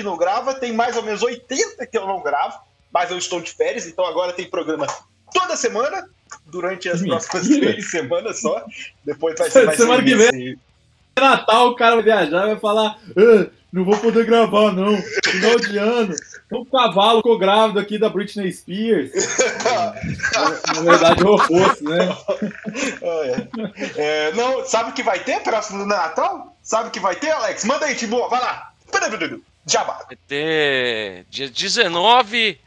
gente não grava, tem mais ou menos 80 que eu não gravo, mas eu estou de férias, então agora tem programa toda semana, durante as próximas três semanas só. Depois vai ser mais Semana que vem. Natal, o cara vai viajar e vai falar: "Ah, não vou poder gravar, não. Final de ano. Um cavalo ficou grávido aqui da Britney Spears. Na verdade, é o oposto, né? É. É, não, sabe o que vai ter próximo do Natal? Sabe o que vai ter, Alex? Manda aí, Timor, vai lá. Jabá. Vai ter dia 19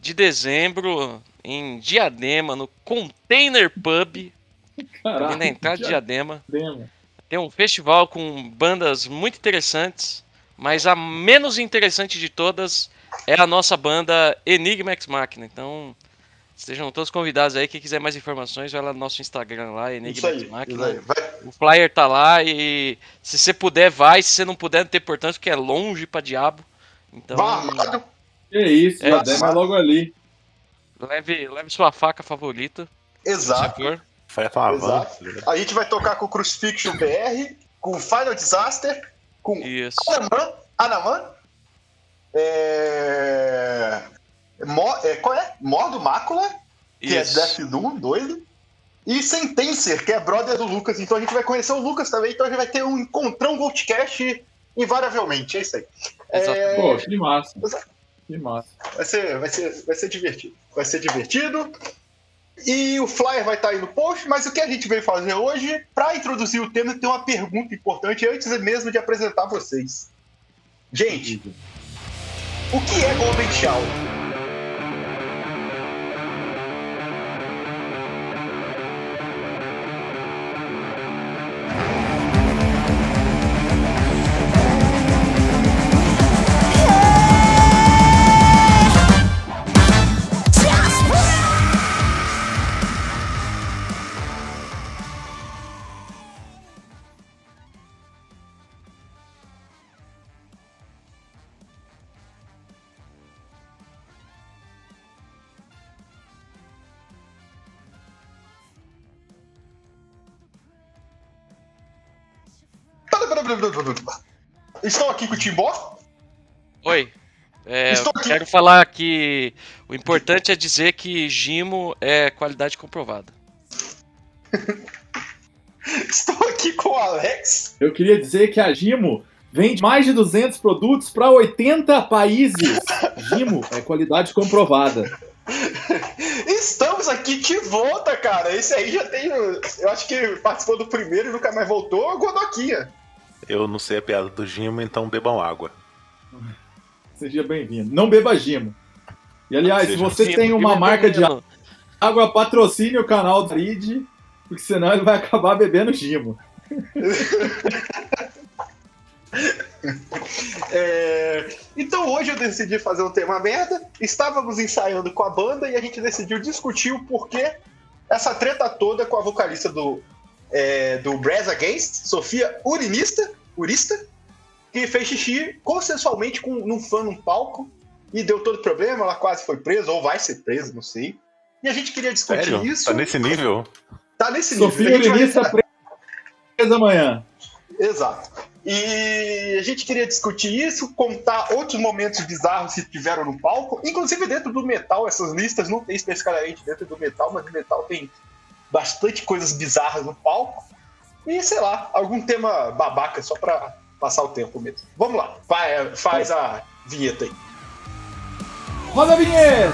de dezembro em Diadema, no Container Pub, ali na entrada de Diadema. Diadema. Tem um festival com bandas muito interessantes, mas a menos interessante de todas é a nossa banda Enigma X Machina. Então, estejam todos convidados aí. Quem quiser mais informações, vai lá no nosso Instagram lá, Isso Enigma aí. Vai. O flyer tá lá e se você puder, vai. Se você não puder, não tem importância, porque é longe pra diabo. Então, Vá. Que isso, É, é logo ali. leve, leve sua faca favorita, se Exato. Exato. A gente vai tocar com o Crucifixion BR, com o Final Disaster, com Isso. Anaman. Anaman. É... Mo... é... Qual é? Mordo Mácula, que Isso. é Death Doom, doido. E Sentencer, que é brother do Lucas. Então a gente vai conhecer o Lucas também. Então a gente vai ter um encontrão Goldcast invariavelmente. É isso aí. É... Pô, que massa. Exato. Que massa. Vai ser, vai, ser, vai ser divertido. Vai ser divertido. E o flyer vai estar aí no post, mas o que a gente veio fazer hoje, para introduzir o tema, tem uma pergunta importante antes mesmo de apresentar vocês. Gente, o que é Golden Shower? Estou aqui com o Timbó. Oi. É, Estou aqui. quero falar que o importante é dizer que Gimo é qualidade comprovada. Estou aqui com o Alex. Eu queria dizer que a Gimo vende mais de 200 produtos para 80 países. Gimo é qualidade comprovada. Estamos aqui de volta, cara. Esse aí já tem. Eu acho que participou do primeiro e nunca mais voltou. Godoquinha. Eu não sei a piada do Gimo, então bebam água. Seja bem-vindo. Não beba Gimo. E aliás, se você Gimo, tem uma Gimo é marca de veneno. água, patrocine o canal do Farid, porque senão ele vai acabar bebendo Gimo. É, Então hoje eu decidi fazer um tema merda. Estávamos ensaiando com a banda e a gente decidiu discutir o porquê essa treta toda com a vocalista do, é, do Brass Against, Sofia Urinista, Urista, que fez xixi consensualmente com num fã num palco e deu todo problema. Ela quase foi presa, ou vai ser presa, não sei. E a gente queria discutir Sério? isso. Tá nesse nível? Tá nesse nível. Sofia A gente vai presa amanhã. Exato. E a gente queria discutir isso, contar outros momentos bizarros que tiveram no palco, inclusive dentro do metal, essas listas não tem especificamente dentro do metal, mas no metal tem bastante coisas bizarras no palco. E sei lá, algum tema babaca só pra passar o tempo mesmo. Vamos lá, faz a vinheta aí. Roda a vinheta!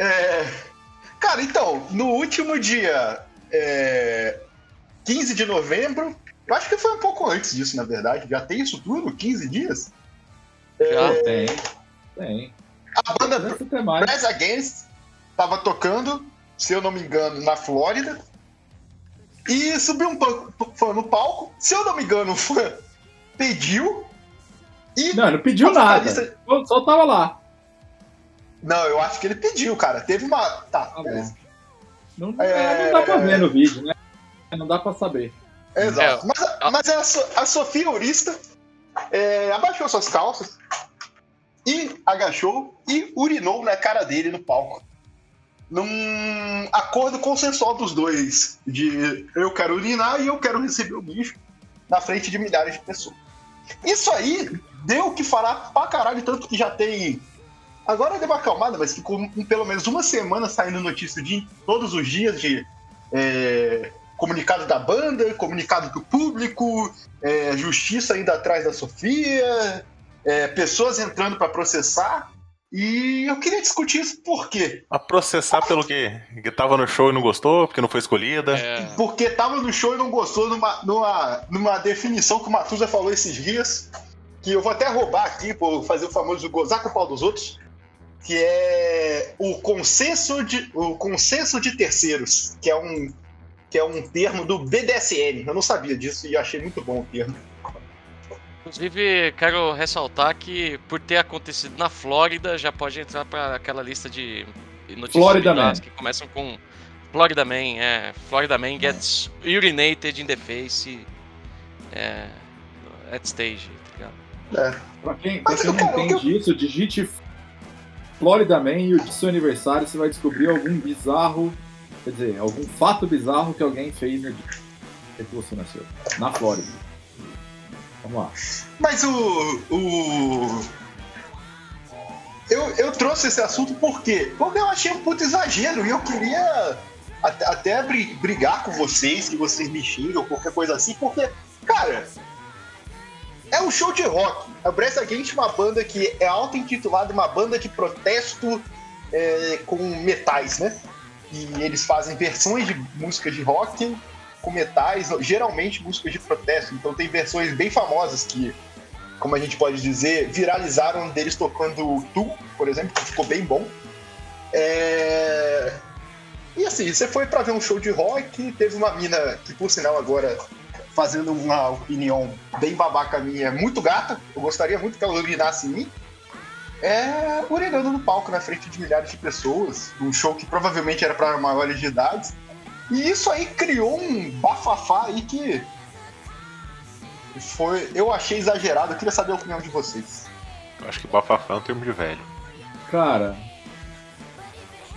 É, Cara, então, no último dia é, 15 de novembro, eu acho que foi um pouco antes disso, na verdade. Já tem isso tudo? 15 dias? Já Tem, tem. A banda mais. Brass Against tava tocando, se eu não me engano, na Flórida. E subiu um fã no palco. Se eu não me engano, o fã pediu E Não, não pediu nada. só tava lá. Não, eu acho que ele pediu, cara. Teve uma. Tá, Tá beleza. Não, É, não dá pra ver no vídeo, né? Não dá pra saber. Exato. É, Mas, a- mas a, So- a Sofia Urista é, abaixou suas calças e agachou e urinou na cara dele no palco. Num acordo consensual dos dois. De eu quero urinar e eu quero receber o bicho na frente de milhares de pessoas. Isso aí deu o que falar pra caralho, tanto que já tem. Agora deu uma acalmada, mas ficou um- pelo menos uma semana saindo notícia de todos os dias de é, comunicado da banda, comunicado do público, é, justiça indo atrás da Sofia, é, pessoas entrando pra processar. E eu queria discutir isso por quê? A processar pelo quê? Que tava no show e não gostou, porque não foi escolhida. É, Porque tava no show e não gostou numa, numa, numa definição que o Matusa falou esses dias, que eu vou até roubar aqui, por fazer o famoso gozar com o pau dos outros, que é o consenso de, o consenso de terceiros, que é um que é um termo do BDSM. Eu não sabia disso e achei muito bom o termo. Inclusive, quero ressaltar que por ter acontecido na Flórida, já pode entrar para aquela lista de notícias Florida bizarras Man. que começam com Florida Man, é, Florida Man gets urinated in the face é, at stage, tá ligado? Pra quem, pra quem não entende isso, digite Florida Man e o seu aniversário você vai descobrir algum bizarro, quer dizer, algum fato bizarro que alguém fez no dia que você nasceu. Na Flórida. Vamos lá. Mas o. o... Eu, eu trouxe esse assunto por quê? Porque eu achei um puto exagero e eu queria até, até bri- brigar com vocês, que vocês me xingam, qualquer coisa assim, porque, cara, é um show de rock. A Breast Against é uma banda que é auto-intitulada uma banda de protesto é, com metais, né? E eles fazem versões de músicas de rock com metais, geralmente músicas de protesto. Então tem versões bem famosas que, como a gente pode dizer, viralizaram deles tocando Tu, por exemplo, que ficou bem bom. É... E assim, você foi pra ver um show de rock, teve uma mina que, por sinal, agora fazendo uma opinião bem babaca minha, muito gata, eu gostaria muito que ela urinasse em mim, é urinando no palco na frente de milhares de pessoas, um show que provavelmente era para maiores de idade. E isso aí criou um bafafá aí que foi, eu achei exagerado. Eu queria saber a opinião de vocês. Eu acho que bafafá é um termo de velho. Cara,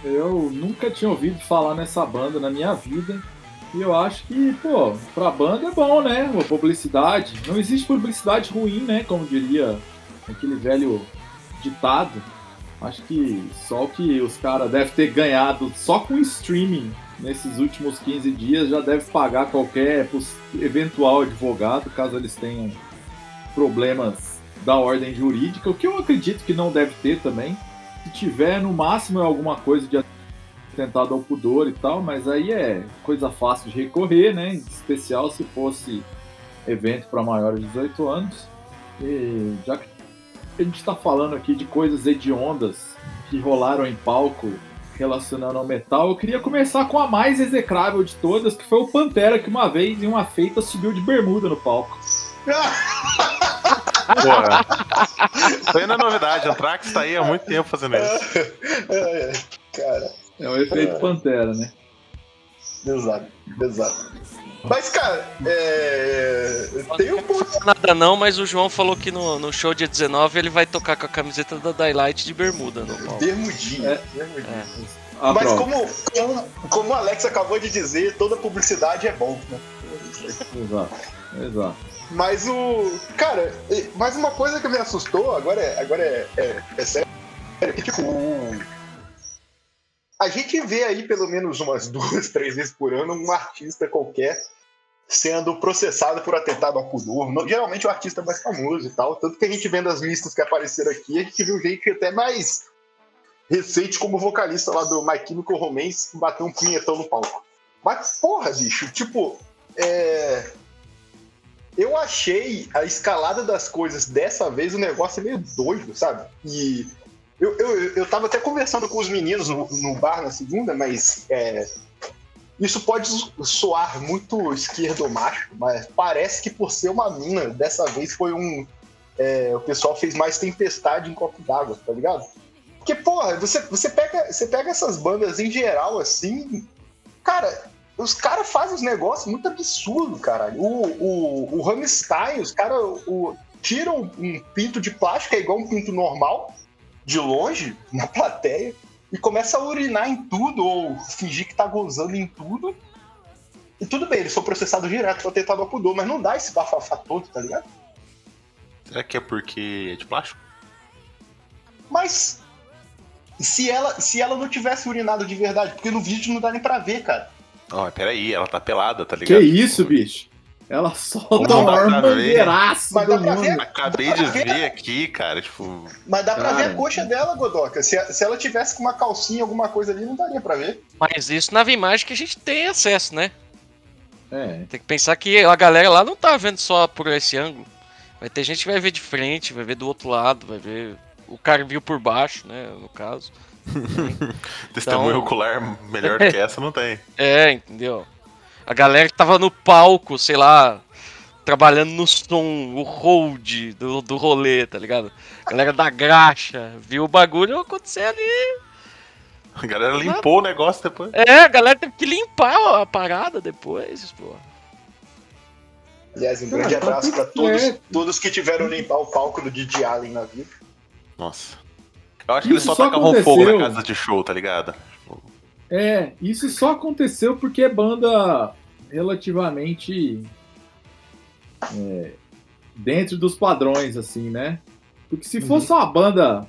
eu nunca tinha ouvido falar nessa banda na minha vida. E eu acho que, pô, pra banda é bom, né? Uma publicidade. Não existe publicidade ruim, né? Como diria aquele velho ditado. Acho que só o que os caras devem ter ganhado só com streaming nesses últimos 15 dias já deve pagar qualquer eventual advogado, caso eles tenham problemas da ordem jurídica, o que eu acredito que não deve ter também. Se tiver, no máximo é alguma coisa de atentado ao pudor e tal, mas aí é coisa fácil de recorrer, né? Em especial se fosse evento para maiores de 18 anos. E já que a gente está falando aqui de coisas hediondas que rolaram em palco relacionando ao metal, eu queria começar com a mais execrável de todas, que foi o Pantera, que uma vez em uma feita subiu de bermuda no palco. Porra. Isso aí não é novidade. Anthrax tá aí há muito tempo fazendo isso. É, cara, É o efeito Pantera, né? exato, exato. Mas, cara, é... tem um ponto. Nada não, mas o João falou que no, no show dia 19 ele vai tocar com a camiseta da Daylight de bermuda no palco. Bermudinha. É. bermudinha. Ah, Mas pronto. como, como, como o Alex acabou de dizer, toda publicidade é bom, né? Exato, exato. Mas o. Cara, mas uma coisa que me assustou, agora é, agora é, é, é sério, é que, tipo, a gente vê aí pelo menos umas duas, três vezes por ano um artista qualquer sendo processado por atentado ao pudor. Geralmente o artista mais famoso e tal. Tanto que a gente vendo as listas que apareceram aqui, a gente viu gente até mais recente como vocalista lá do My Chemical Romance que bateu um punhetão no palco. Mas, porra, bicho, tipo, é. Eu achei a escalada das coisas dessa vez um negócio meio doido, sabe? E eu, eu, eu tava até conversando com os meninos no, no bar na segunda, mas é, isso pode soar muito esquerdo macho, mas parece que por ser uma mina, dessa vez foi um, é, o pessoal fez mais tempestade em copo d'água, tá ligado? Porque, porra, você, você, pega, você pega essas bandas em geral, assim, cara, os caras fazem os negócios muito absurdos, cara. O, o, o Rammstein, os caras tiram um pinto de plástico, é igual um pinto normal, de longe, na plateia, e começa a urinar em tudo, ou fingir que tá gozando em tudo. E tudo bem, eles são processados direto pra tentar dar pudor, mas não dá esse bafafá todo, tá ligado? Será que é porque é de plástico? Mas se ela, se ela não tivesse urinado de verdade, porque no vídeo não dá nem pra ver, cara. Ó, peraí, ela tá pelada, tá Que ligado? isso, bicho? Ela solta Não, o maior dá pra ver. mangueiraço Mas do dá pra ver. mundo. Acabei de ver aqui, cara, tipo. Mas dá pra Cara. ver a coxa dela, Godoka. Se, se ela tivesse com uma calcinha, alguma coisa ali, não daria pra ver. Mas isso na imagem que a gente tem acesso, né? É. Tem que pensar que a galera lá não tá vendo só por esse ângulo. Vai ter gente que vai ver de frente, vai ver do outro lado, vai ver. O cara viu por baixo, né? No caso. Testemunho Então- ocular melhor do que essa não tem. É, entendeu? A galera que tava no palco, sei lá, trabalhando no som, o hold do, do rolê, tá ligado? A galera da graxa, viu o bagulho acontecer ali. A galera limpou o negócio depois. É, a galera teve que limpar a parada depois, pô. Aliás, um Cara, grande tá abraço pra todos, todos que tiveram limpar o palco do Didi Allen na vida. Nossa. Eu acho que eles só só tacavam fogo na casa de show, tá ligado? É, isso só aconteceu porque é banda relativamente é, dentro dos padrões, assim, né? Porque se fosse uma banda,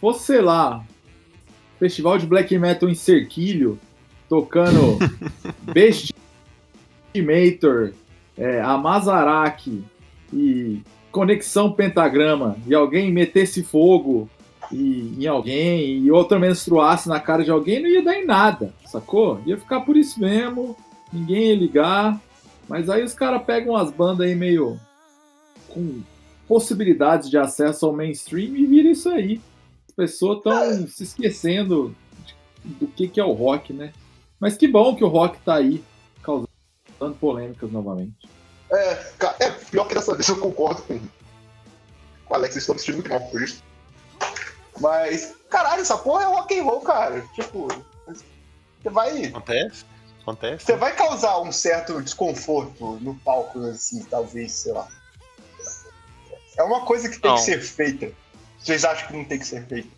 fosse, sei lá, festival de black metal em Cerquilho, tocando Bestimator, é, Amazaraki e Conexão Pentagrama, e alguém metesse fogo e, em alguém e outra menstruasse na cara de alguém, não ia dar em nada, sacou? Ia ficar por isso mesmo, ninguém ia ligar. Mas aí os caras pegam umas bandas aí meio com possibilidades de acesso ao mainstream e vira isso aí. As pessoas estão se esquecendo do que, que é o rock, né? Mas que bom que o rock tá aí, causando polêmicas novamente. É, é, pior que dessa vez eu concordo com, com o Alex, vestindo muito mal por isso. Mas, caralho, essa porra é rock and roll, cara. Tipo, você vai. Acontece? Acontece. Você vai causar um certo desconforto no palco, assim, talvez, sei lá. É uma coisa que tem Não. que ser feita. Vocês acham que não tem que ser feita?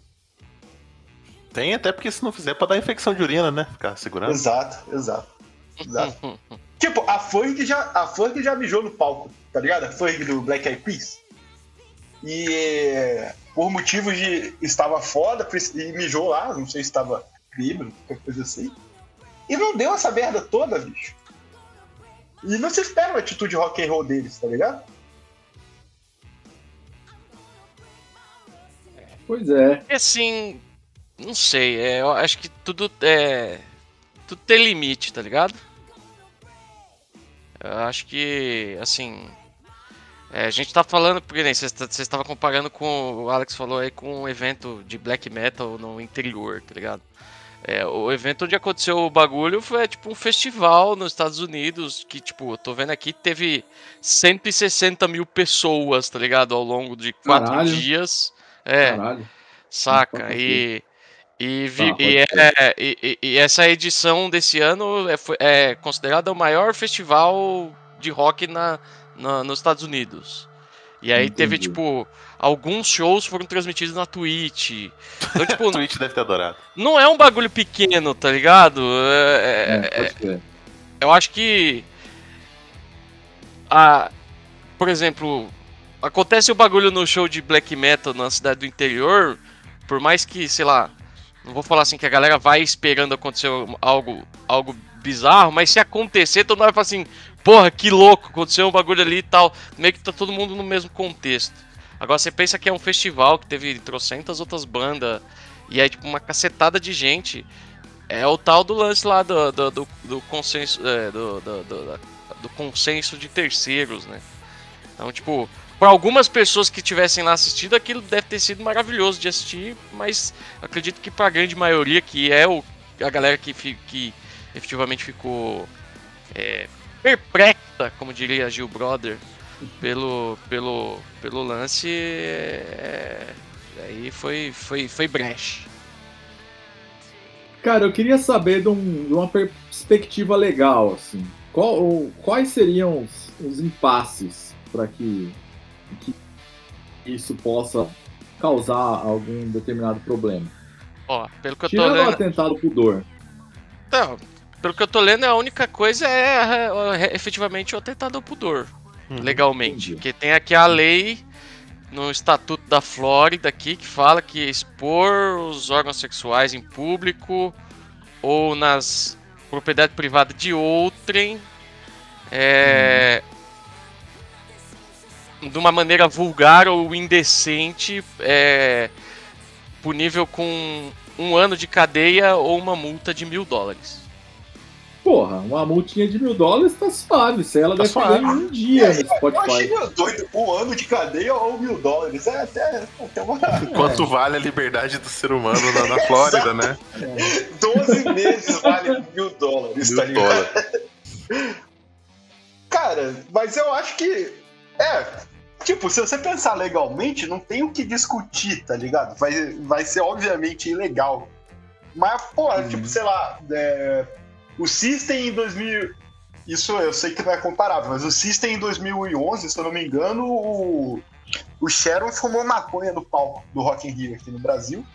Tem até porque se não fizer é pra dar infecção de urina, né? Ficar segurando. Exato, exato. exato. tipo, a Ferg já, a Ferg já mijou no palco, tá ligado? A Ferg do Black Eyed Peas. E é, por motivos de estava foda e mijou lá, não sei se estava bêbado, qualquer coisa assim. E não deu essa merda toda, bicho. E não se espera uma atitude rock and roll deles, tá ligado? Pois é. E assim, não sei, é, eu acho que tudo é. Tudo tem limite, tá ligado? Eu acho que, assim. É, a gente tá falando, porque nem vocês vocês estavam comparando com. O Alex falou aí com um evento de black metal no interior, tá ligado? É, o evento onde aconteceu o bagulho foi tipo um festival nos Estados Unidos que, tipo, eu tô vendo aqui, teve 160 mil pessoas, tá ligado? Ao longo de quatro Caralho. dias. É, Caralho. Saca? E, e, vi- Tá, pode e, é, e, e- essa edição desse ano é, é considerada o maior festival de rock na, na- nos Estados Unidos. E aí teve, Entendi. tipo, alguns shows foram transmitidos na Twitch. Então, tipo, O Twitch deve ter adorado. não é um bagulho pequeno, tá ligado? É- É, pode ser. eu acho que. A, por exemplo, acontece o bagulho no show de black metal na cidade do interior, por mais que, sei lá, não vou falar assim que a galera vai esperando acontecer algo, algo bizarro, mas se acontecer, todo mundo vai falar assim: porra, que louco, aconteceu um bagulho ali e tal. Meio que tá todo mundo no mesmo contexto. Agora você pensa que é um festival que teve trocentas outras bandas, e aí, tipo, uma cacetada de gente. É o tal do lance lá do, do, do, do consenso. é, do, do, do, do consenso de terceiros, né? Então, tipo, para algumas pessoas que tivessem lá assistido, aquilo deve ter sido maravilhoso de assistir, mas acredito que para a grande maioria, que é o, a galera que, que efetivamente ficou é, perplexa, como diria Gil Brother, pelo, pelo, pelo lance, é, aí foi, foi, foi breche. Cara, eu queria saber de, um- de uma perspectiva legal, assim. Qual- quais seriam os, os impasses para que, que isso possa causar algum determinado problema? Ó, pelo que eu tô Tirando o lendo. atentado ao pudor. Não, pelo que eu tô lendo, a única coisa é, efetivamente o atentado ao pudor, legalmente. entendi. Porque tem aqui a lei no Estatuto da Flórida aqui que fala que expor os órgãos sexuais em público ou nas propriedade privada de outrem é, de uma maneira vulgar ou indecente é punível com um ano de cadeia ou uma multa de mil dólares. Porra, uma multinha de mil dólares tá suave. Se ela Tá deve suave. em um dia no Eu achei Spotify. meio doido. Um ano de cadeia ou mil dólares. É até, até uma. Quanto vale a liberdade do ser humano na, na Flórida, né? 12 meses vale mil dólares, Mil tá ligado? dólares. Cara, mas eu acho que. É. Tipo, se você pensar legalmente, não tem o que discutir, tá ligado? Vai, vai ser obviamente ilegal. Mas, pô, tipo, sei lá. é, o System em 2000. Isso eu sei que não é comparável, mas o System em 2011, se eu não me engano, o, o Sharon fumou maconha no palco do Rock in Rio aqui no Brasil.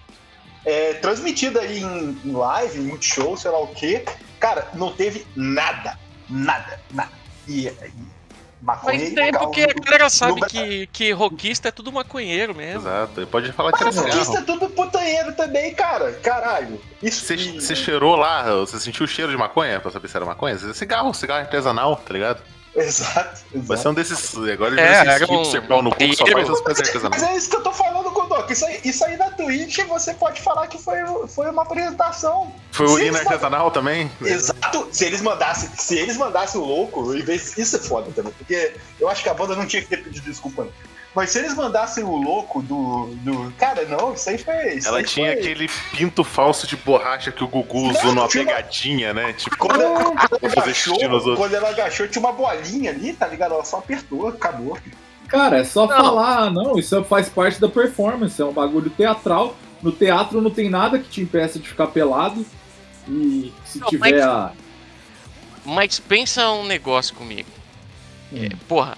É, transmitida aí em, em live, em multishow, sei lá o quê. Cara, não teve nada. Nada, nada. E, e maconha Mas é tem porque a galera sabe no- que, que rockista é tudo maconheiro mesmo. Exato. Ele pode falar que era Mas rockista cigarro. é tudo putanheiro também, cara. Caralho. Isso Você, você cheirou lá, você sentiu o cheiro de maconha pra saber se era maconha? Cigarro, cigarro artesanal, tá ligado? Exato, Vai exato. ser um desses. Agora ele É, vai ser era esse um pau no cu só faz as coisas Mas artesanais. é isso que eu tô falando, Godok. Isso aí, isso aí na Twitch você pode falar que foi, foi uma apresentação. Foi Se urina eles artesanal também? Exato. Se eles mandassem, se eles mandassem o louco, em vez isso é foda também, porque eu acho que a banda não tinha que ter pedido desculpa. Não. Mas se eles mandassem o louco do, do. Cara, não, isso aí foi. Isso Ela aí tinha foi... aquele pinto falso de borracha que o Gugu usou Não, numa tinha uma- pegadinha, né? Tipo, Quando, quando ela agachou, quando ela agachou, tinha uma bolinha ali, tá ligado? Ela só apertou, acabou. Cara, é só Não. falar, "Ah, não, isso faz parte da performance, é um bagulho teatral. No teatro não tem nada que te impeça de ficar pelado. E se Não, tiver mas- a. Mas pensa um negócio comigo. Hum. É, porra,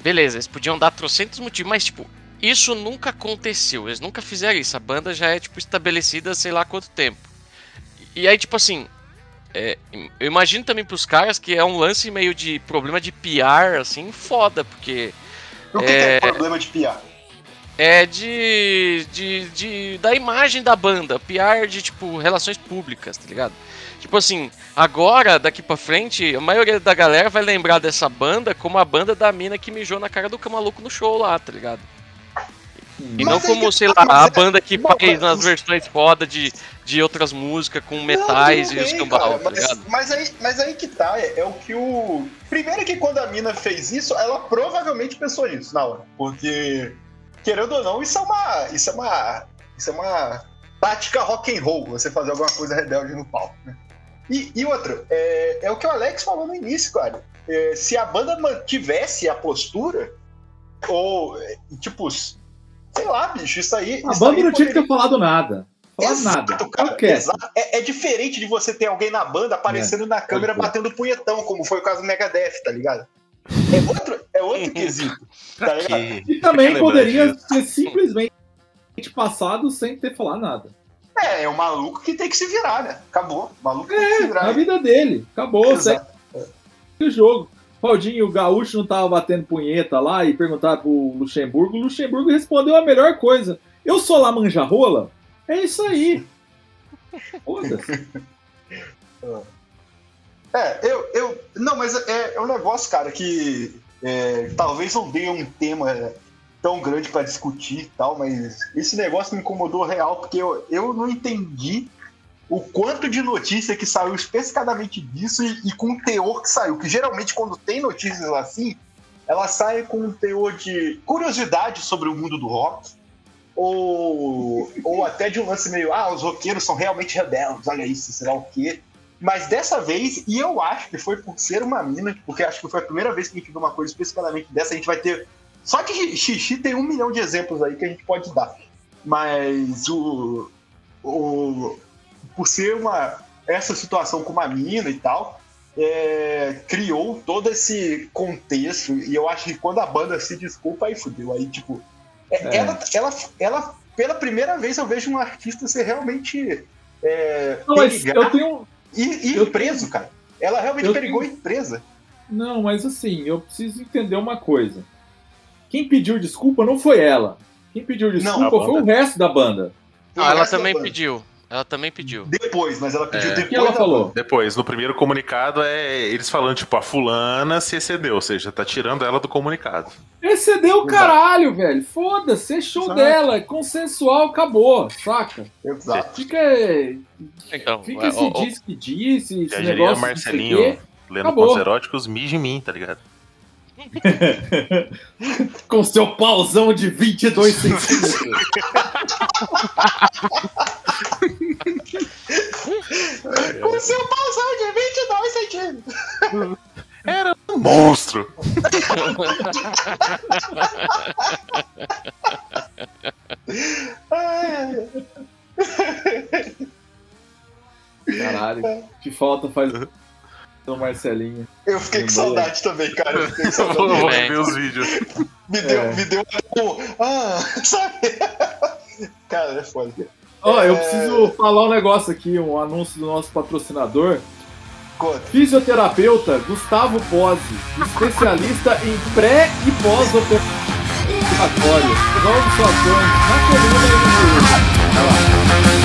beleza, eles podiam dar trocentos motivos, mas tipo, isso nunca aconteceu. Eles nunca fizeram isso. A banda já é, tipo, estabelecida sei lá quanto tempo. E aí, tipo assim, é, eu imagino também pros caras que é um lance meio de problema de PR, assim, foda, porque O que, que é problema de piar? é de, de, de da imagem da banda, PR de tipo relações públicas, tá ligado? Tipo assim, agora daqui pra frente, a maioria da galera vai lembrar dessa banda como a banda da mina que mijou na cara do maluco no show lá, tá ligado? E Mas não como, sei tá, lá, a é- banda que faz nas versões foda de, de outras músicas com metais Não, e bem, cambal, cara, tá mas, ligado? mas aí, mas aí que tá, é, é o que o. Primeiro que quando a mina fez isso, ela provavelmente pensou nisso na hora. Porque, querendo ou não, isso é uma. Isso é uma. Isso é uma tática rock and roll, você fazer alguma coisa rebelde no palco, né? E, e outra, é, é o que o Alex falou no início, cara. É, se a banda mantivesse a postura, ou, é, tipo, sei lá, bicho, isso aí. A isso banda aí não tinha que poderia- ter falado nada. Falado Exato, nada. cara, exato. É, é diferente de você ter alguém na banda aparecendo na câmera pode batendo punhetão, como foi o caso do Megadeth, tá ligado? É outro, é outro quesito, tá ligado? E também poderia ser simplesmente passado sem ter falado nada. É, é o maluco que tem que se virar, né? Acabou. O maluco tem que se Na virar. vida dele. Acabou, segue o jogo. Claudinho, o Gaúcho não tava batendo punheta lá e perguntar pro Luxemburgo. O Luxemburgo respondeu a melhor coisa. Eu sou lá manjarrola? É isso aí. Foda-se. É, eu, eu. Não, mas é, é um negócio, cara, que é, talvez não dê um tema tão grande pra discutir e tal, mas esse negócio me incomodou real, porque eu, eu não entendi o quanto de notícia que saiu especificadamente disso e, e com o teor que saiu. Que geralmente, quando tem notícias assim, ela sai com um teor de curiosidade sobre o mundo do rock. Ou, ou até de um lance meio, ah, os roqueiros são realmente rebeldes, olha isso, será o quê? Mas dessa vez, e eu acho que foi por ser uma mina, porque acho que foi a primeira vez que a gente viu uma coisa especificamente dessa, a gente vai ter. Só que xixi tem um milhão de exemplos aí que a gente pode dar. Mas o. o por ser uma. Essa situação com uma mina e tal, é, criou todo esse contexto. E eu acho que quando a banda se desculpa, aí fudeu. Aí, tipo. É- É. Ela, ela, ela, pela primeira vez, eu vejo um artista ser realmente. É, Não, eu tenho. e, e eu- preso, cara. Ela realmente eu perigou e presa. Não, mas assim, eu preciso entender uma coisa. Quem pediu desculpa não foi ela. Quem pediu desculpa a foi o resto da banda. O Ah, ela também banda. pediu. Ela também pediu. Depois, mas ela pediu É. O depois. que ela falou? Depois, no primeiro comunicado, é eles falando, tipo, a fulana se excedeu, ou seja, tá tirando ela do comunicado. Excedeu o caralho, velho. Foda-se, é show Exato. dela, é consensual, acabou, saca? Exato. Fica. Então, Fica é, esse ó, ó, diz que disse, esse negócio. Marcelinho, lendo Acabou. contos eróticos, mija em mim, tá ligado? Com seu pauzão de 22 centímetros. Com seu pauzão de 22 centímetros. Era um monstro. Caralho, que falta faz o Marcelinho. Eu fiquei com Lembrei. saudade também, cara. Eu fiquei com saudade. vou ver os vídeos. Me deu, É. me deu um. Ah, sabe? Cara, é foda. Ó, eu É. preciso falar um negócio aqui, um anúncio do nosso patrocinador. Conta. Fisioterapeuta Gustavo Pose, especialista em pré e pós-operatório. Resolve suas dores na coluna e no joelho.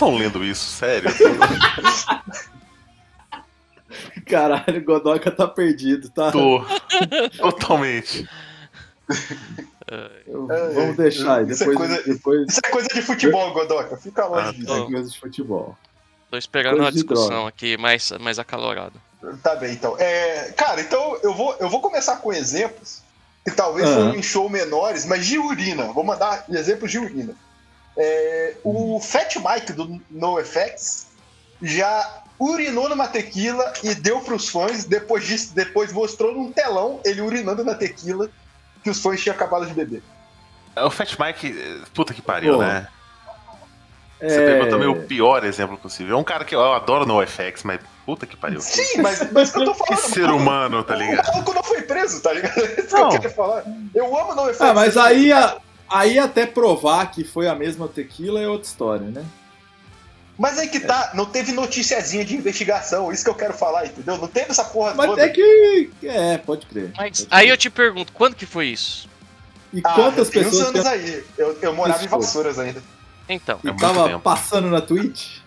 Estão lendo isso? Sério? Caralho, o Godoka tá perdido, tá? Tô. Totalmente. Eu- É, Vamos deixar aí, isso é depois, coisa- depois Isso é coisa de futebol, Godoka. Fica longe Ah, disso. é coisa de futebol. tô esperando Coisa uma discussão aqui mais, mais acalorada. Tá bem, então. É, cara, então eu vou, eu vou começar com exemplos que talvez Aham. foram em show menores, mas de urina. Vou mandar exemplos de urina. É, o Fat Mike do NoFX já urinou numa tequila e deu pros fãs. Depois disso, depois mostrou num telão ele urinando na tequila que os fãs tinham acabado de beber. O Fat Mike, puta que pariu, Pô. né? Você pegou também o pior exemplo possível. É um cara que eu adoro no FX, mas puta que pariu. Sim, mas, mas que eu tô Que falando. ser humano, tá O ligado? maluco não foi preso, tá ligado? É isso que Não. eu quero falar. Eu amo NoFX. Ah, mas aí, a- aí até provar que foi a mesma tequila é outra história, né? Mas aí que tá, não teve noticiazinha de investigação, isso que eu quero falar, entendeu? Não teve essa porra Mas toda. é que. É, pode crer. Mas Pode aí crer. eu te pergunto, quando que foi isso? E Ah, quantas tem uns pessoas anos que aí. Eu, eu morava em Isso foi. Vassouras ainda. Então. que É muito tava tempo. passando na Twitch?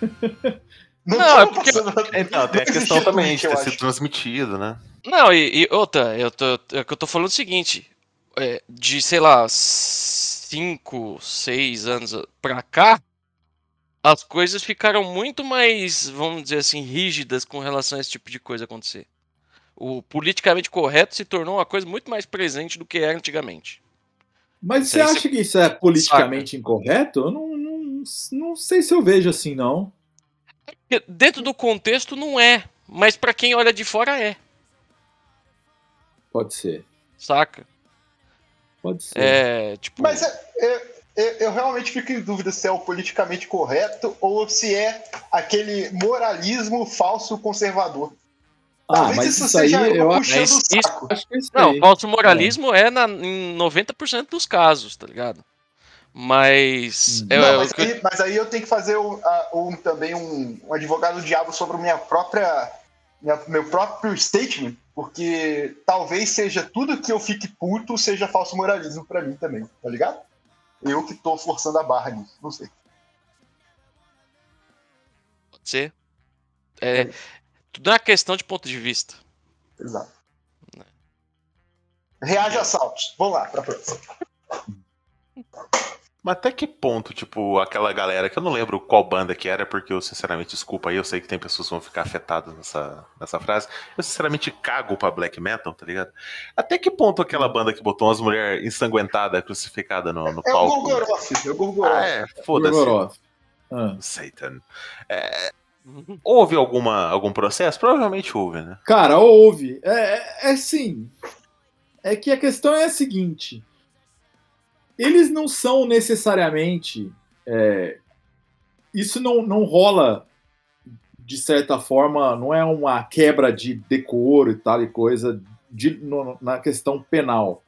Não, Não, é porque- Então, tem a questão também de eu ter sido transmitido, né? Não, e, e outra, eu tô, é que eu tô falando o seguinte, é, de, sei lá, 5, 6 anos pra cá, as coisas ficaram muito mais, vamos dizer assim, rígidas com relação a esse tipo de coisa acontecer. O politicamente correto se tornou uma coisa muito mais presente do que era antigamente. Mas você acha que isso é politicamente incorreto? Eu não, não, não sei se eu vejo assim, não. Porque Dentro do contexto não é, mas pra quem olha de fora é, Pode ser. saca? Pode ser. É, tipo, Mas é- é- é- eu realmente fico em dúvida se é o politicamente correto ou se é aquele moralismo falso conservador. ah, Talvez mas isso isso aí seja eu acho, puxando Mas o isso- acho que é isso Não, aí. falso moralismo é, na, em 90% dos casos, tá ligado? Mas. Hum. é, Não, é mas, eu- aí, mas aí eu tenho que fazer um, um- também um, um advogado do diabo sobre a minha própria meu próprio statement, porque talvez seja tudo que eu fique puto seja falso moralismo pra mim também, tá ligado? Eu que tô forçando a barra nisso, não sei. Pode ser. É, tudo é uma questão de ponto de vista. Exato. Reage a saltos. Vamos lá, pra próxima. Mas até que ponto, tipo, aquela galera, que eu não lembro qual banda que era, porque eu, sinceramente, desculpa aí, eu sei que tem pessoas que vão ficar afetadas nessa, nessa frase. Eu, sinceramente, cago pra black metal, tá ligado? Até que ponto aquela banda que botou umas mulheres ensanguentadas, crucificadas no, no É o palco. Gorgoroth, é o Gorgoroth. Ah, é, foda-se. Ah. Satan. É, houve alguma, algum processo? Provavelmente houve, né? Cara, houve. É, é, é sim. É que a questão é a seguinte: eles não são necessariamente. é, isso não, não rola de certa forma, não é uma quebra de decoro e tal e coisa de- no- na questão penal.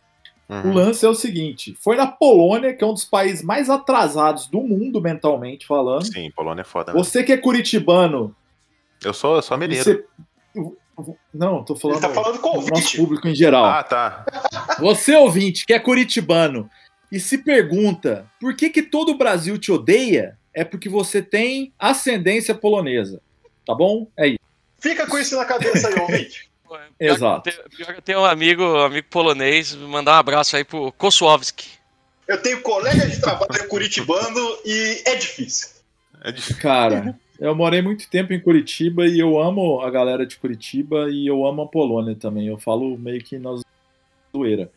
O Uhum. lance é o seguinte: foi na Polônia, que é um dos países mais atrasados do mundo mentalmente falando. Sim, Polônia é foda. né? Você que é curitibano, Eu sou, eu sou mineiro. você. Não, tô falando, Ele tá falando com o do nosso público em geral. Ah, tá. Você, ouvinte, que é curitibano e se pergunta por que, que todo o Brasil te odeia, é porque você tem ascendência polonesa. Tá bom? É isso. Fica com isso na cabeça aí, ouvinte. Pior Exato. Pior que eu tenho um amigo, um amigo polonês, mandar um abraço aí pro Kosłowski. Eu tenho colega de trabalho curitibano e é difícil. É difícil. Cara, eu morei muito tempo em Curitiba e eu amo a galera de Curitiba e eu amo a Polônia também. Eu falo meio que na zoeira.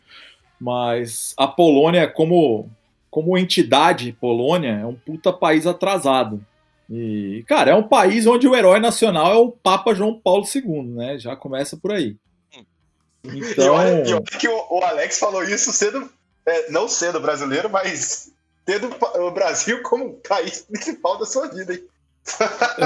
Mas a Polônia, como, como entidade Polônia, é um puta país atrasado. E, cara, é um país onde o herói nacional é o Papa João Paulo II, né? Já começa por aí. E Então, olha, e olha que o, o Alex falou isso sendo, é, não sendo brasileiro, mas tendo o Brasil como país principal da sua vida, hein?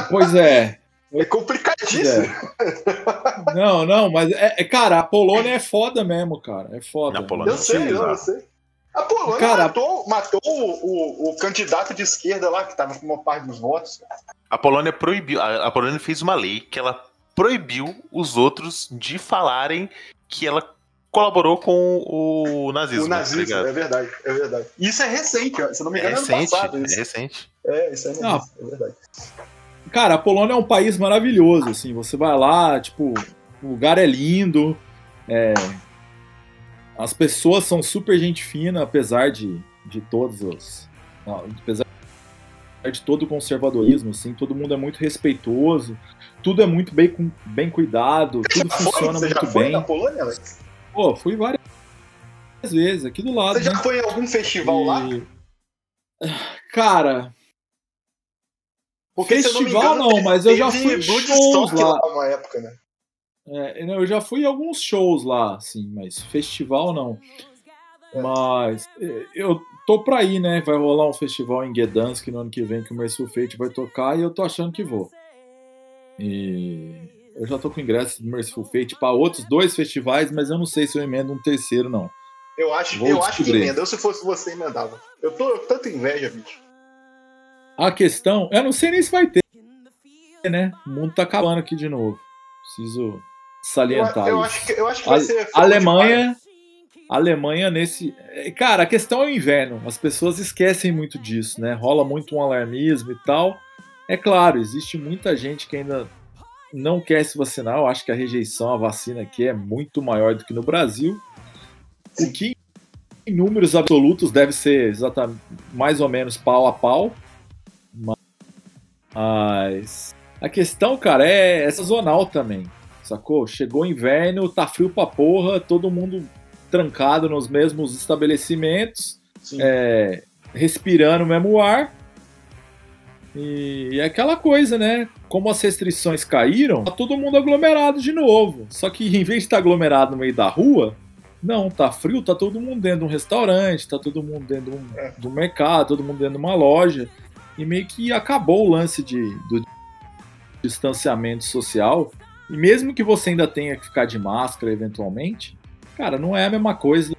pois é. É complicadíssimo. É. Não, não, mas é, é- cara, a Polônia é foda mesmo, cara. É foda. A Polônia Eu sei, Sim, eu, eu sei. A Polônia Cara- matou, matou o, o, o candidato de esquerda lá, que tava com uma parte dos votos. A Polônia proibiu. A, a Polônia fez uma lei que ela proibiu os outros de falarem que ela colaborou com o nazismo. o tá nazismo, ligado? é verdade, é verdade. Isso é recente, ó, se eu não me É engano, é ano recente, passado. é Isso. recente. É, isso é, Não. nazismo, é verdade. Cara, a Polônia é um país maravilhoso, assim. Você vai lá, tipo, o lugar é lindo, é, as pessoas são super gente fina, apesar de, de todos os. Apesar de todo o conservadorismo, assim, todo mundo é muito respeitoso, tudo é muito bem, bem cuidado, tudo funciona Você já muito foi bem. na Polônia, Alex? Pô, fui várias vezes, aqui do lado, Você já né? foi em algum festival lá? E- Cara, Porque, eu não festival engano, não, mas eu já fui shows lá. lá uma época, né? É, eu já fui em alguns shows lá, assim, mas festival não. Mas é, eu tô pra ir, né? Vai rolar um festival em Gdansk no ano que vem que o Merciful Fate vai tocar e eu tô achando que vou. E eu já tô com ingresso do Merciful Fate pra outros dois festivais, mas eu não sei se eu emendo um terceiro, não. Eu acho, Vou eu acho que emenda. Eu, se fosse você, emendava. Eu tô com tanta inveja, bicho. A questão, eu não sei nem se vai ter, né? O mundo tá acabando aqui de novo. Preciso Eu, salientar eu isso. acho que, eu acho que vai A- ser. de Alemanha, Alemanha nesse, cara, a questão é o inverno. As pessoas esquecem muito disso, né? Rola muito um alarmismo e tal. É claro, existe muita gente que ainda não quer se vacinar. Eu acho que a rejeição à vacina aqui é muito maior do que no Brasil. O que em números absolutos deve ser exatamente mais ou menos pau a pau. Mas a questão, cara, é, é sazonal também. Sacou? Chegou inverno, tá frio pra porra, todo mundo trancado nos mesmos estabelecimentos, é, respirando o mesmo ar. E é aquela coisa, né? Como as restrições caíram, tá todo mundo aglomerado de novo. Só que em vez de estar aglomerado no meio da rua, não, tá frio, tá todo mundo dentro de um restaurante, tá todo mundo dentro de um, É. de um mercado, todo mundo dentro de uma loja. E meio que acabou o lance de, do distanciamento social. E mesmo que você ainda tenha que ficar de máscara eventualmente, cara, não é a mesma coisa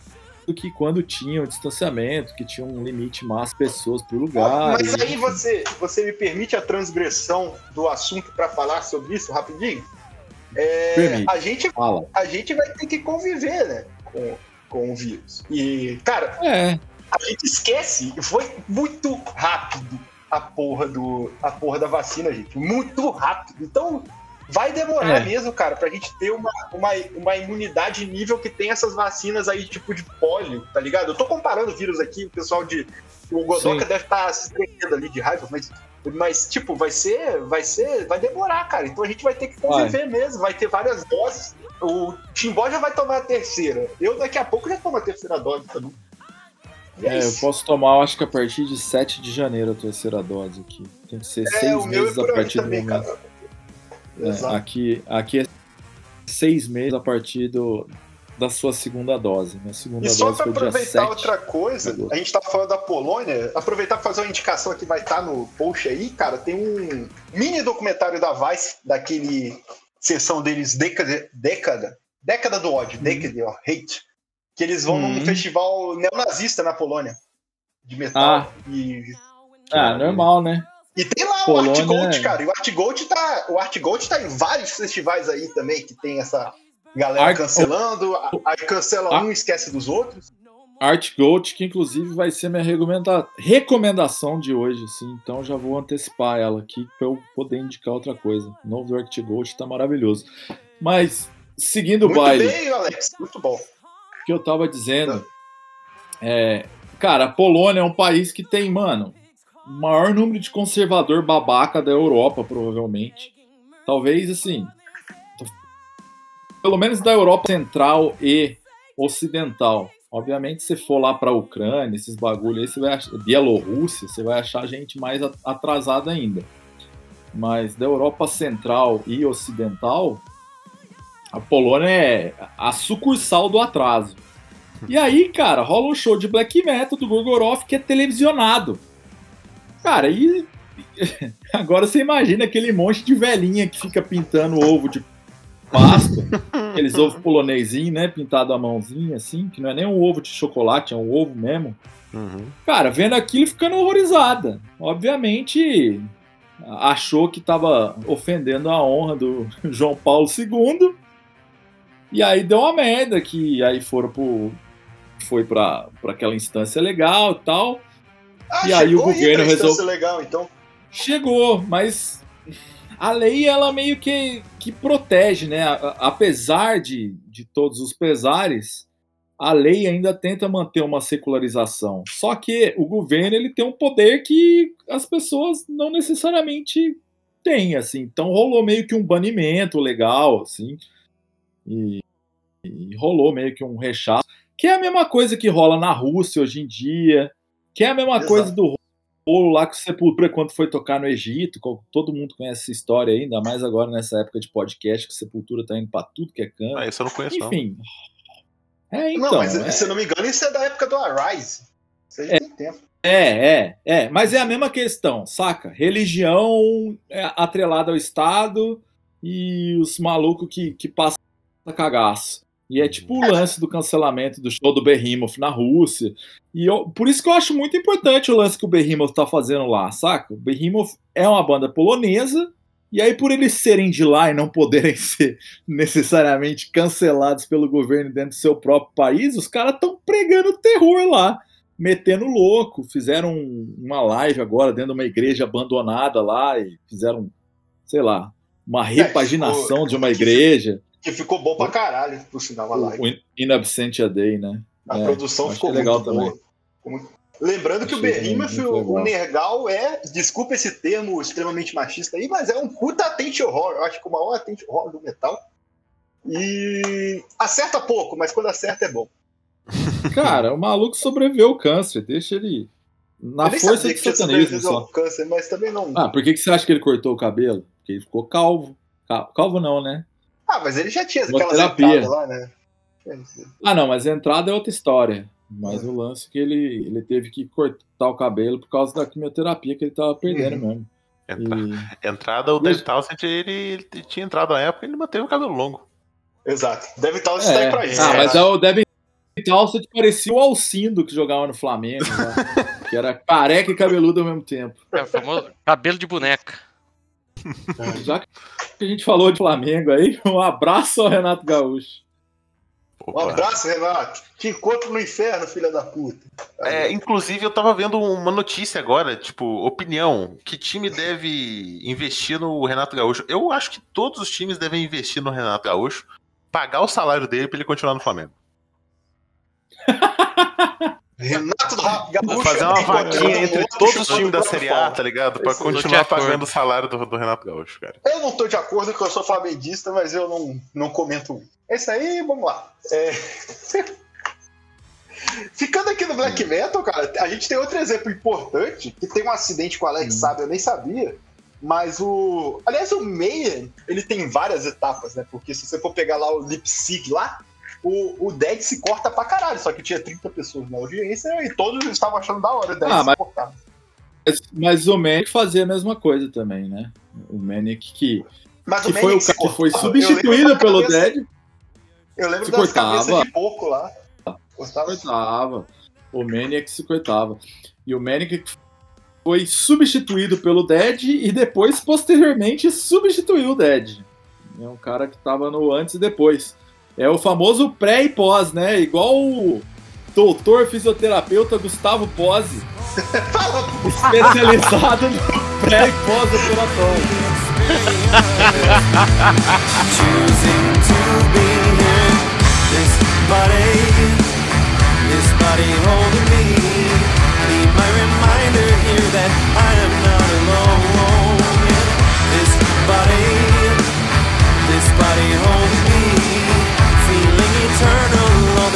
do que quando tinha o distanciamento, que tinha um limite de pessoas por lugar. Mas e- aí você, você me permite a transgressão do assunto para falar sobre isso rapidinho? é, a, gente, Fala. a gente vai ter que conviver, né? Com, com o vírus. E, cara, É, a gente esquece, foi muito rápido a porra, do, a porra da vacina, gente. Muito rápido. Então, vai demorar É. mesmo, cara, pra gente ter uma, uma, uma imunidade nível que tem essas vacinas aí, tipo de pólio, tá ligado? Eu tô comparando vírus aqui, o pessoal de. O Godoka Sim. deve estar se tremendo ali de raiva, mas. Mas, tipo, vai ser. Vai ser. Vai demorar, cara. Então a gente vai ter que conviver mesmo. Vai ter várias doses. O Timbó já vai tomar a terceira. Eu daqui a pouco já tomo a terceira dose também. E é, eu posso tomar, acho que a partir de 7 de janeiro a terceira dose aqui. Tem que ser É, seis o meu é meses a partir do momento. É, aqui, aqui é seis meses a partir do, da sua segunda dose. Minha segunda E só dia aproveitar 7. outra coisa, a gente tá falando da Polônia, aproveitar pra fazer uma indicação que vai estar no post aí, cara, tem um mini documentário da Vice, daquele sessão deles Década, Década, Década do ódio, Decade of Hate, que eles vão num Uhum. festival neonazista na Polônia, de metal, Ah. e, Ah, normal, né? e tem lá Polônia o Art Gold, é- cara, e o Art Gold tá, o Art Gold tá em vários festivais aí também, que tem essa galera Art- cancelando, aí cancela Ah. um e esquece dos outros. Art Gold, que inclusive vai ser minha recomenda- recomendação de hoje, sim. Então já vou antecipar ela aqui para eu poder indicar outra coisa. O novo do Art Gold tá maravilhoso. Mas, seguindo o Muito baile, bem, Alex, muito bom. Que eu tava dizendo, é, cara, a Polônia é um país que tem, mano, o maior número de conservador babaca da Europa, provavelmente. Talvez, assim, pelo menos da Europa Central e Ocidental. Obviamente, se for lá pra Ucrânia, esses bagulho aí, você vai achar, Bielorrússia, você vai achar gente mais a- atrasada ainda. Mas da Europa Central e Ocidental, a Polônia é a sucursal do atraso. E aí, cara, rola um show de black metal do Gorgoroth que é televisionado. Cara, e agora você imagina aquele monte de velhinha que fica pintando ovo de Páscoa, aqueles ovos polonesinhos, né, pintado à mãozinha assim, que não é nem um ovo de chocolate, é um ovo mesmo. Uhum. Cara, vendo aquilo ficando horrorizada. Obviamente, achou que estava ofendendo a honra do João Paulo II. E aí deu uma merda que aí foram pro foi para aquela instância legal e tal. Ah, E aí o governo pra instância resolve- legal, então. Chegou, mas a lei ela meio que, que protege, né? Apesar de, de todos os pesares, a lei ainda tenta manter uma secularização. Só que o governo ele tem um poder que as pessoas não necessariamente têm, assim. Então rolou meio que um banimento legal, assim. E, e rolou meio que um rechaço, que é a mesma coisa que rola na Rússia hoje em dia, que é a mesma Exato. coisa do rolo lá com Sepultura quando foi tocar no Egito. Todo mundo conhece essa história aí, ainda mais agora nessa época de podcast que Sepultura tá indo pra tudo que é canto. Ah, isso eu não conheço, não. Enfim. É, então. não, mas é, se eu não me engano, isso é da época do Arise. Isso aí já tem tempo. é, é, é. Mas é a mesma questão, saca? Religião é atrelada ao Estado e os malucos que, que passam cagaço. E é tipo o lance do cancelamento do show do Behemoth na Rússia. E eu- por isso que eu acho muito importante o lance que o Behemoth tá fazendo lá, saca? O Behemoth é uma banda polonesa, e aí por eles serem de lá e não poderem ser necessariamente cancelados pelo governo dentro do seu próprio país, os caras estão pregando terror lá, metendo louco. Fizeram um- uma live agora dentro de uma igreja abandonada lá e fizeram, sei lá, uma repaginação de uma igreja. Que ficou bom pra caralho, por sinal, a live. O In- Absentia Day, né? A É, produção ficou é legal muito também. boa. Lembrando que o Achei muito o, legal. Nergal é, desculpa esse termo extremamente machista aí, mas é um puta atente horror. Eu acho que o maior atente horror do metal. E acerta pouco, mas quando acerta é bom. Cara, o maluco sobreviveu ao câncer, deixa ele na eu força do satanismo só. ao câncer, mas também não. Ah, por que, que você acha que ele cortou o cabelo? Porque ele ficou calvo. Cal- Calvo não, né? Ah, mas ele já tinha Uma aquelas terapia. lá, né? Ah, não, mas a entrada é outra história. Mas o lance é que ele, ele teve que cortar o cabelo por causa da quimioterapia que ele tava perdendo Uhum. mesmo. Entra- Entrada, o Dave Townsend, ele, ele tinha entrado na época e ele manteve o cabelo longo. Exato. Deve estar está aí pra isso. Ah, né? mas é o Devin Townsend parecia o Alcindo que jogava no Flamengo, né? que era careca e cabeludo ao mesmo tempo. É o famoso cabelo de boneca. Já que a gente falou de Flamengo aí, um abraço ao Renato Gaúcho. Um Opa. abraço, Renato. Te encontro no inferno, filha da puta. É, inclusive, eu tava vendo uma notícia agora, tipo, opinião. Que time deve investir no Renato Gaúcho? Eu acho que todos os times devem investir no Renato Gaúcho, pagar o salário dele pra ele continuar no Flamengo. Renato do Rap Gaúcho. Fazer uma é vaquinha um entre todos os times da Série A, tá ligado? Pra continuar pagando o salário do, do Renato Gaúcho, cara. Eu não tô de acordo que eu sou flamenguista, mas eu não, não comento. É isso aí, vamos lá. É... Ficando aqui no Black Metal, cara, a gente tem outro exemplo importante, que tem um acidente com o Alex Sabe, eu nem sabia. Mas o. Aliás, o Mayhem, ele tem várias etapas, né? Porque se você for pegar lá o Lipsig lá, o, o Dead se corta pra caralho. Só que tinha 30 pessoas na audiência e todos estavam achando da hora o Dead Ah, se mas- cortar. Mas, mas o Manic fazia a mesma coisa também, né? O Manic que, Mas que o foi Mayhem o cara que foi substituído pelo cabeça- Dead, Eu lembro se das cortava. cabeças de porco lá. Cortava cortava. O Maniac se cortava. E o Maniac foi substituído pelo Dead e depois, posteriormente, substituiu o Dead. É um cara que tava no antes e depois. É o famoso pré e pós, né? Igual o doutor fisioterapeuta Gustavo Pose, especializado no pré e pós-operatório.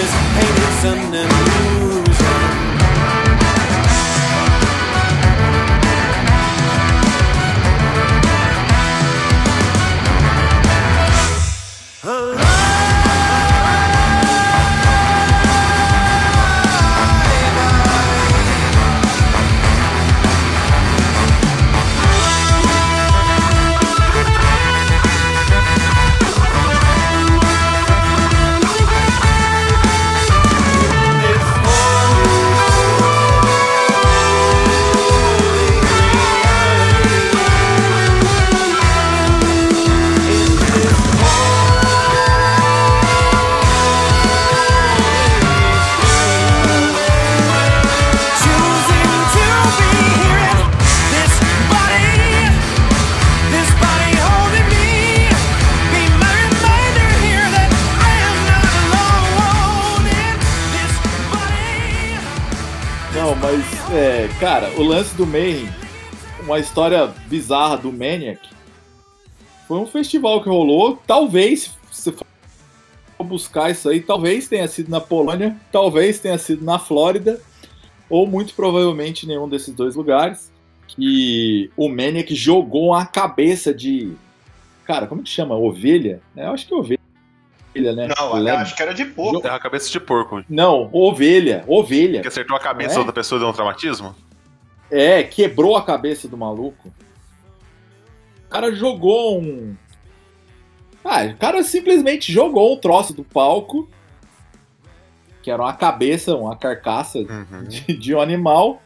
Eternal, all this pain cara, o lance do Mayhem, uma história bizarra do Maniac, foi um festival que rolou, talvez, se for buscar isso aí, talvez tenha sido na Polônia, talvez tenha sido na Flórida, ou muito provavelmente em nenhum desses dois lugares, que o Maniac jogou a cabeça de, cara, como que chama? Ovelha? É, Eu acho que é ovelha, né? Não, eu acho que era de porco. É uma cabeça de porco. Não, ovelha, ovelha. Que acertou a cabeça é? da pessoa e deu um traumatismo? É, quebrou a cabeça do maluco. O cara jogou um. Ah, o cara simplesmente jogou um troço do palco, que era uma cabeça, uma carcaça Uhum. de, de um animal,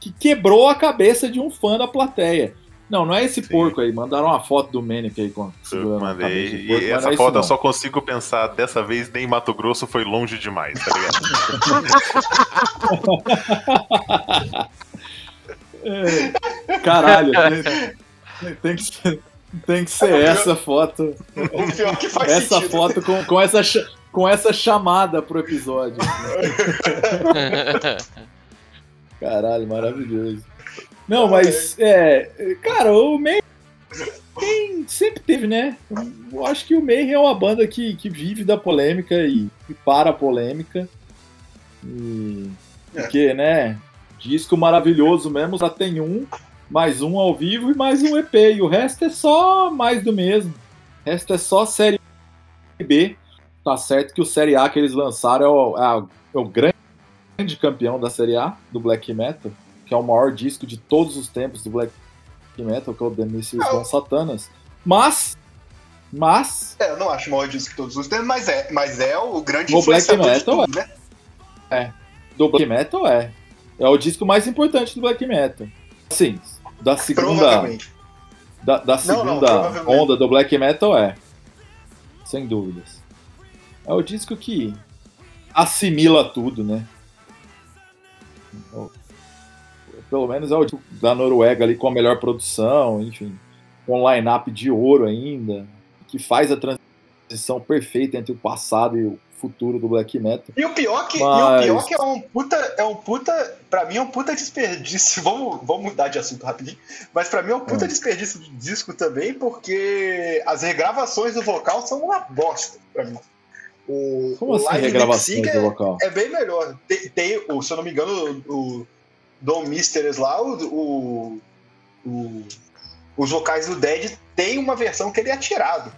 que quebrou a cabeça de um fã da plateia. Não, não é esse Sim. porco aí. Mandaram uma foto do Manic aí com Eu mandei. E porco, não essa é foto eu só consigo pensar, dessa vez nem Mato Grosso foi longe demais, tá ligado? É, Caralho, tem, tem que ser, tem que ser essa foto. O pior que faz essa sentido. foto com, com, essa, com essa chamada pro episódio. Caralho, maravilhoso. Não, mas, é. Cara, o Mayhem tem- sempre teve, né? Eu acho que o Mayhem é uma banda que, que vive da polêmica e, e para a polêmica. E. É. Porque, né? Disco maravilhoso mesmo, só tem um, mais um ao vivo e mais um EP. E o resto é só mais do mesmo. O resto é só série B. Tá certo que o Série A que eles lançaram é o, é é o grande campeão da Série A, do Black Metal, que é o maior disco de todos os tempos do Black Metal, que é o The Missiles Von Satanas. Mas, mas, É, eu não acho o maior disco de todos os tempos, mas é, mas é o grande O Black Metal, tudo, né? do Black Metal é. É o disco mais importante do Black Metal. Assim, da segunda. Da, da Não, segunda não, provavelmente. onda do black metal é. Sem dúvidas. É o disco que assimila tudo, né? Pelo menos é o disco da Noruega ali com a melhor produção, enfim, com um line-up de ouro ainda, que faz a transição perfeita entre o passado e o futuro do black metal. E o pior que, Mas- o pior que é um puta, é um puta, pra mim é um puta desperdício. Vamos, vamos mudar de assunto rapidinho. Mas pra mim é um puta Hum. desperdício de disco também, porque as regravações do vocal são uma bosta pra mim. O, Como o assim, regravações do é, vocal? é bem melhor. Tem, tem o, se eu não me engano, o, o Dom Misteres lá, o, o, o- os vocais do Dead tem uma versão que ele é tirado.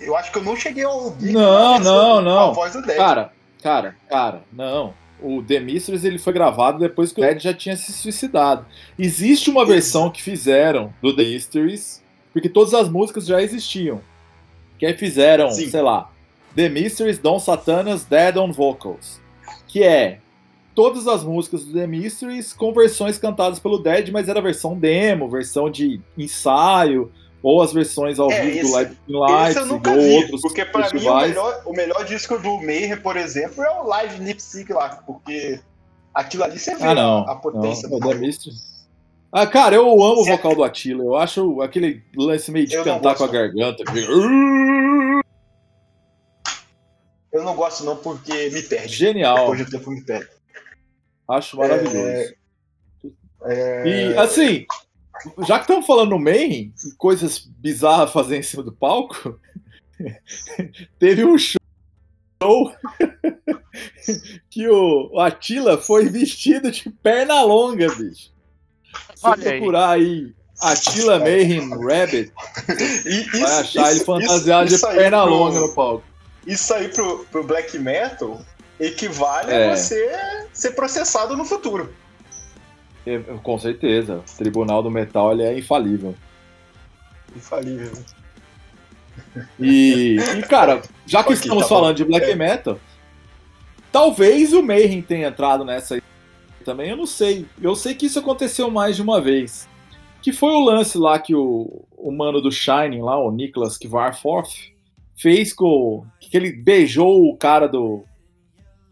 Eu acho que eu não cheguei a ouvir Não, não, não. a voz do Dead. Cara, cara, cara, não. O The Mistress ele foi gravado depois que o Ed já tinha se suicidado. Existe uma versão que fizeram do The Mysteries, porque todas as músicas já existiam. Que aí fizeram, Sim. sei lá, The Mysteries, Don Satanas, Dead on Vocals. Que é todas as músicas do The Mysteries com versões cantadas pelo Dead, mas era versão demo, versão de ensaio, ou as versões ao É, vivo esse- do Live Leipzig, nunca ou vi, outros porque pra mim o melhor, o melhor disco do Mayhem, por exemplo, é o Live Sync lá, porque aquilo ali você vê Ah, não. a, potência não, do The. Ah, cara, eu amo o vocal do Attila. Eu acho aquele lance meio de Eu cantar com a garganta. que Eu não gosto não porque me perde. Genial. Depois de tempo me perde. Acho maravilhoso. É, E, assim, já que estamos falando no Mayhem, e coisas bizarras fazer em cima do palco, teve um show que o, Attila foi vestido de perna longa, bicho. Se Olha procurar aí Attila Mayhem Rabbit, e isso, vai achar ele isso- fantasiado isso de aí perna pro- longa no palco. Isso aí pro, pro black metal equivale É. a você ser processado no futuro. Com certeza. O Tribunal do Metal ele é infalível. Infalível. E, e, cara, já que Ok, estamos tá falando de black É. metal, talvez o Mayhem tenha entrado nessa também, eu não sei. Eu sei que isso aconteceu mais de uma vez. Que foi o lance lá que o, o mano do Shining lá, o Nicholas Kvarforth, fez com que ele beijou o cara do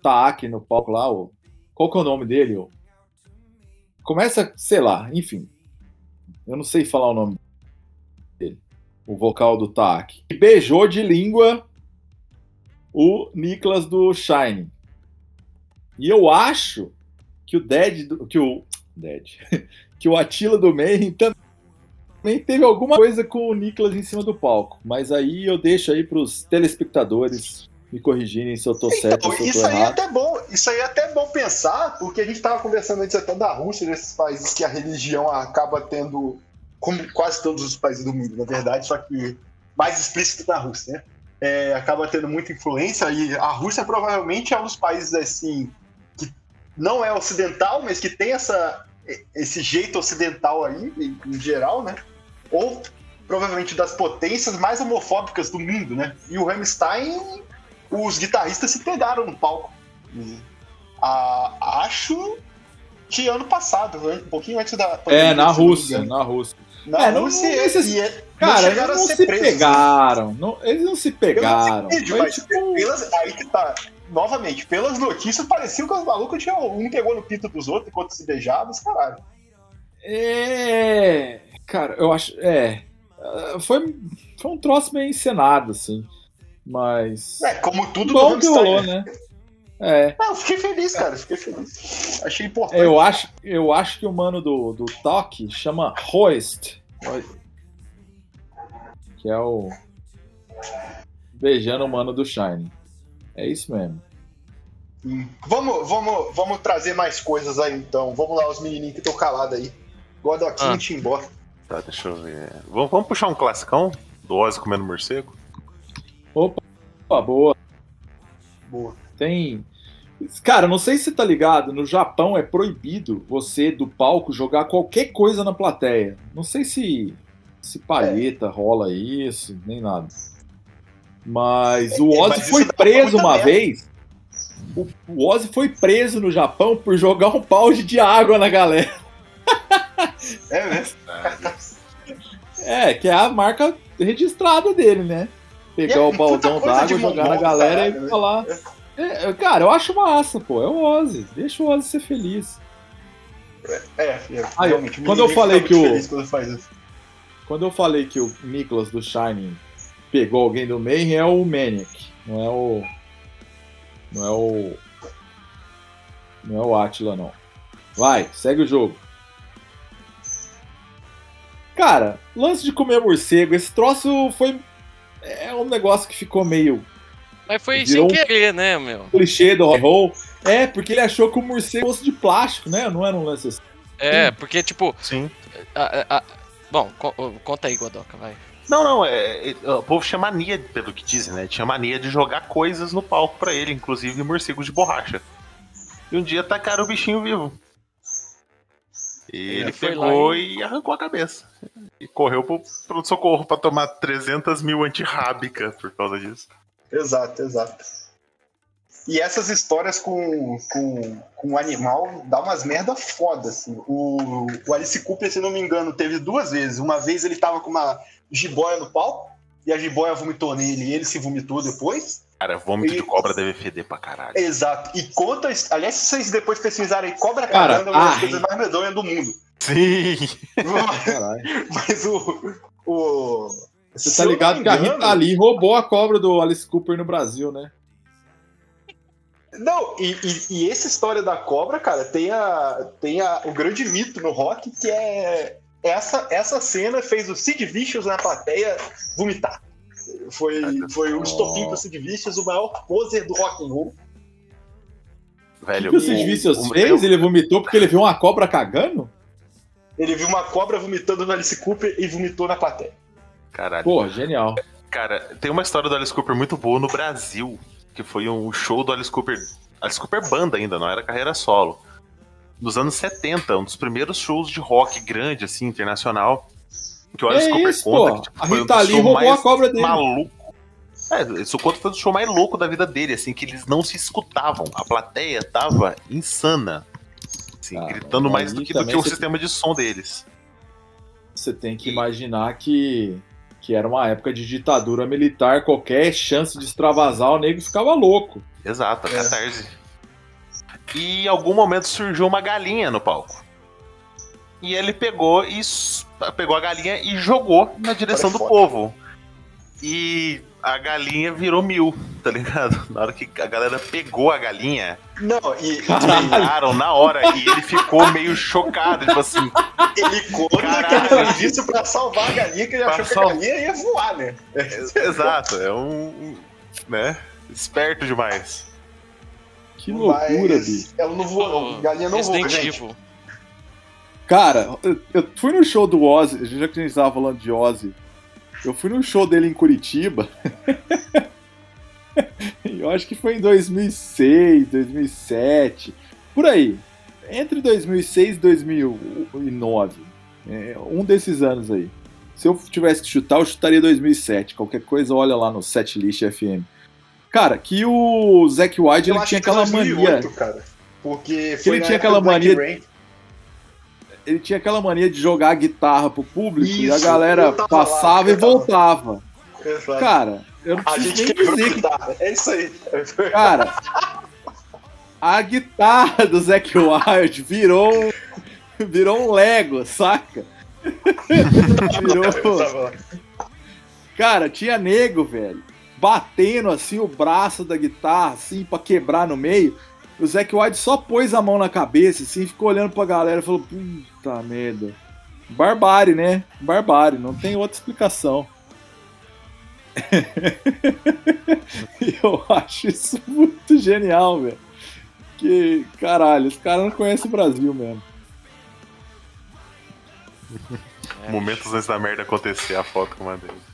Taak no palco lá, o, qual que é o nome dele? O, começa, sei lá, enfim. Eu não sei falar o nome dele. O vocal do. E beijou de língua o Nicholas do Shining. E eu acho que o Dead, que o Dead, que o Attila do Mayhem também teve alguma coisa com o Nicholas em cima do palco. Mas aí eu deixo aí pros telespectadores me corrigirem se eu tô certo Então, ou se eu isso tô aí é errado. até bom, isso aí é até bom pensar, porque a gente estava conversando antes até da Rússia, desses países que a religião acaba tendo, como quase todos os países do mundo, na verdade, só que mais explícito na Rússia, né? É, acaba tendo muita influência e a Rússia provavelmente é um dos países assim que não é ocidental, mas que tem essa esse jeito ocidental aí em, em geral, né? Ou provavelmente das potências mais homofóbicas do mundo, né? E o Rammstein os guitarristas se pegaram no palco. Ah, acho que ano passado, né? um pouquinho antes da É, na Rússia, na Rússia. Na É, não- Rússia não e- necess- e é- Cara, eles não se presos. pegaram. não- eles não se pegaram. vídeo, Foi mas tipo- pelas, aí que tá. Novamente, pelas notícias, parecia que os malucos tinham. Um pegou no pinto dos outros enquanto se beijavam, os caralho. É. Cara, eu acho. É. Ah, Foi, foi um troço meio encenado, assim. Mas. É, como tudo bom que rolou, né? né? É. Ah, eu fiquei feliz, cara. Fiquei feliz. Achei importante. Eu acho, eu acho que o mano do, do toque chama Hoist. Que é o. Beijando o mano do Shine. É isso mesmo. Hum. Vamos, vamos, vamos trazer mais coisas aí então. Vamos lá, os menininhos que estão calados aí. Godoquinho Ah. e Timbó. Tá, deixa eu ver. Vamos, vamos puxar um classicão do Ozzy comendo morcego? Opa, boa. Boa. Tem. Cara, não sei se você tá ligado, no Japão é proibido você do palco jogar qualquer coisa na plateia. Não sei se se palheta rola isso, nem nada. Mas o É, Ozzy mas foi preso uma vez. O, o Ozzy foi preso no Japão por jogar um balde de água na galera. É mesmo? É, que é a marca registrada dele, né? Pegar é o baldão d'água, jogar na galera e né? falar. É, cara, eu acho massa, pô. É o Ozzy. Deixa o Ozzy ser feliz. É, é Aí, realmente. quando eu falei que o-. Quando eu falei que o Nicholas do Shining pegou alguém do Mayhem, é o Maniac. Não é o. Não é o. Não é o Atila, não. Vai, segue o jogo. Cara, lance de comer morcego, esse troço foi. É um negócio que ficou meio Mas foi sem um- querer, né, meu? clichê do roll. É, porque ele achou que o morcego fosse de plástico, né? Não era um lance assim. É, porque, tipo. Sim. a- a- a- Bom, co- conta aí, Godoka, vai. Não, não, é, é, o povo tinha mania, pelo que dizem, né? Tinha mania de jogar coisas no palco pra ele, inclusive morcegos de borracha. E um dia tacaram o bichinho vivo. E ele foi pegou lá e arrancou a cabeça. E correu pro pronto-socorro pra tomar 300 mil antirrábica por causa disso. Exato, exato. E essas histórias com, com, com o animal dá umas merda foda, assim. O, o Alice Cooper, se não me engano, teve duas vezes. Uma vez ele tava com uma jiboia no palco, e a jiboia vomitou nele, e ele se vomitou depois. Cara, vômito E- de cobra deve feder pra caralho. Exato. E conta. Aliás, se vocês depois pesquisarem Cobra Cara, Caramba, é uma das coisas mais medonhas do mundo. Sim! Caralho. Mas o. o Você se tá ligado me que a engano- Rita Lee roubou a cobra do Alice Cooper no Brasil, né? Não, e, e- e essa história da cobra, cara, tem, a, tem a, o grande mito no rock que é. Essa, essa cena fez o Sid Vicious na plateia vomitar. Foi, foi o estopim pro Sid Vicious, o maior poser do rock and roll. O Velho, que o Sid Vicious o- fez? Ele vomitou porque ele viu uma cobra cagando? Ele viu uma cobra vomitando no Alice Cooper e vomitou na plateia. Caralho. Pô, genial. Cara, tem uma história do Alice Cooper muito boa no Brasil, que foi um show do Alice Cooper. Alice Cooper banda ainda, não era carreira solo. Nos anos 70, um dos primeiros shows de rock grande, assim, internacional. Que o Alice É isso, conta pô. que tipo, A Rita Lee roubou a cobra dele. maluco. É, isso conta foi o show mais louco da vida dele, assim, que eles não se escutavam. A plateia tava insana. Assim, Ah, gritando mais do que, do que o sistema de som deles. Você tem que imaginar que, que era uma época de ditadura militar, qualquer chance de extravasar, o nego ficava louco. Exato, a É. catarse. E em algum momento surgiu uma galinha no palco. E ele pegou e pegou a galinha e jogou na direção do povo. E a galinha virou mil, tá ligado? Na hora que a galera pegou a galinha, Não, e tiraram na hora e ele ficou meio chocado, tipo assim, ele conta Caralho. que ele fez isso pra salvar a galinha, que ele achou que sal- a galinha ia voar, né? exato, é um, né, esperto demais. Que loucura, bicho. Mas ela não voa, não. Galinha não voa, Resident gente. Evil. Cara, eu, eu fui no show do Ozzy, já que a gente tava falando de Ozzy, eu fui no show dele em Curitiba. eu acho que foi em 2006, 2007, por aí. Entre 2006 e 2009. É, um desses anos aí. Se eu tivesse que chutar, eu chutaria 2007. Qualquer coisa, olha lá no Setlist FM. Cara, que o Zack White Eu ele tinha que aquela 2008, mania. cara. Porque ele foi na tinha época aquela mania- Rain. Ele tinha aquela mania de jogar a guitarra pro público e a Isso, galera passava lá, e voltava. Exato. Cara, eu não a preciso gente nem dizer a que. É isso aí. cara, a guitarra do Zack Wild virou um, virou um Lego, saca? Virou, cara, tinha nego, velho, batendo assim o braço da guitarra assim pra quebrar no meio. O Zack White só pôs a mão na cabeça assim, ficou olhando pra galera e falou: "Puta merda". Barbárie, né? Barbárie, não tem outra explicação. Eu acho isso muito genial, velho. Que, caralho, os caras não conhecem o Brasil mesmo. Momentos antes da merda acontecer, a foto com uma dele.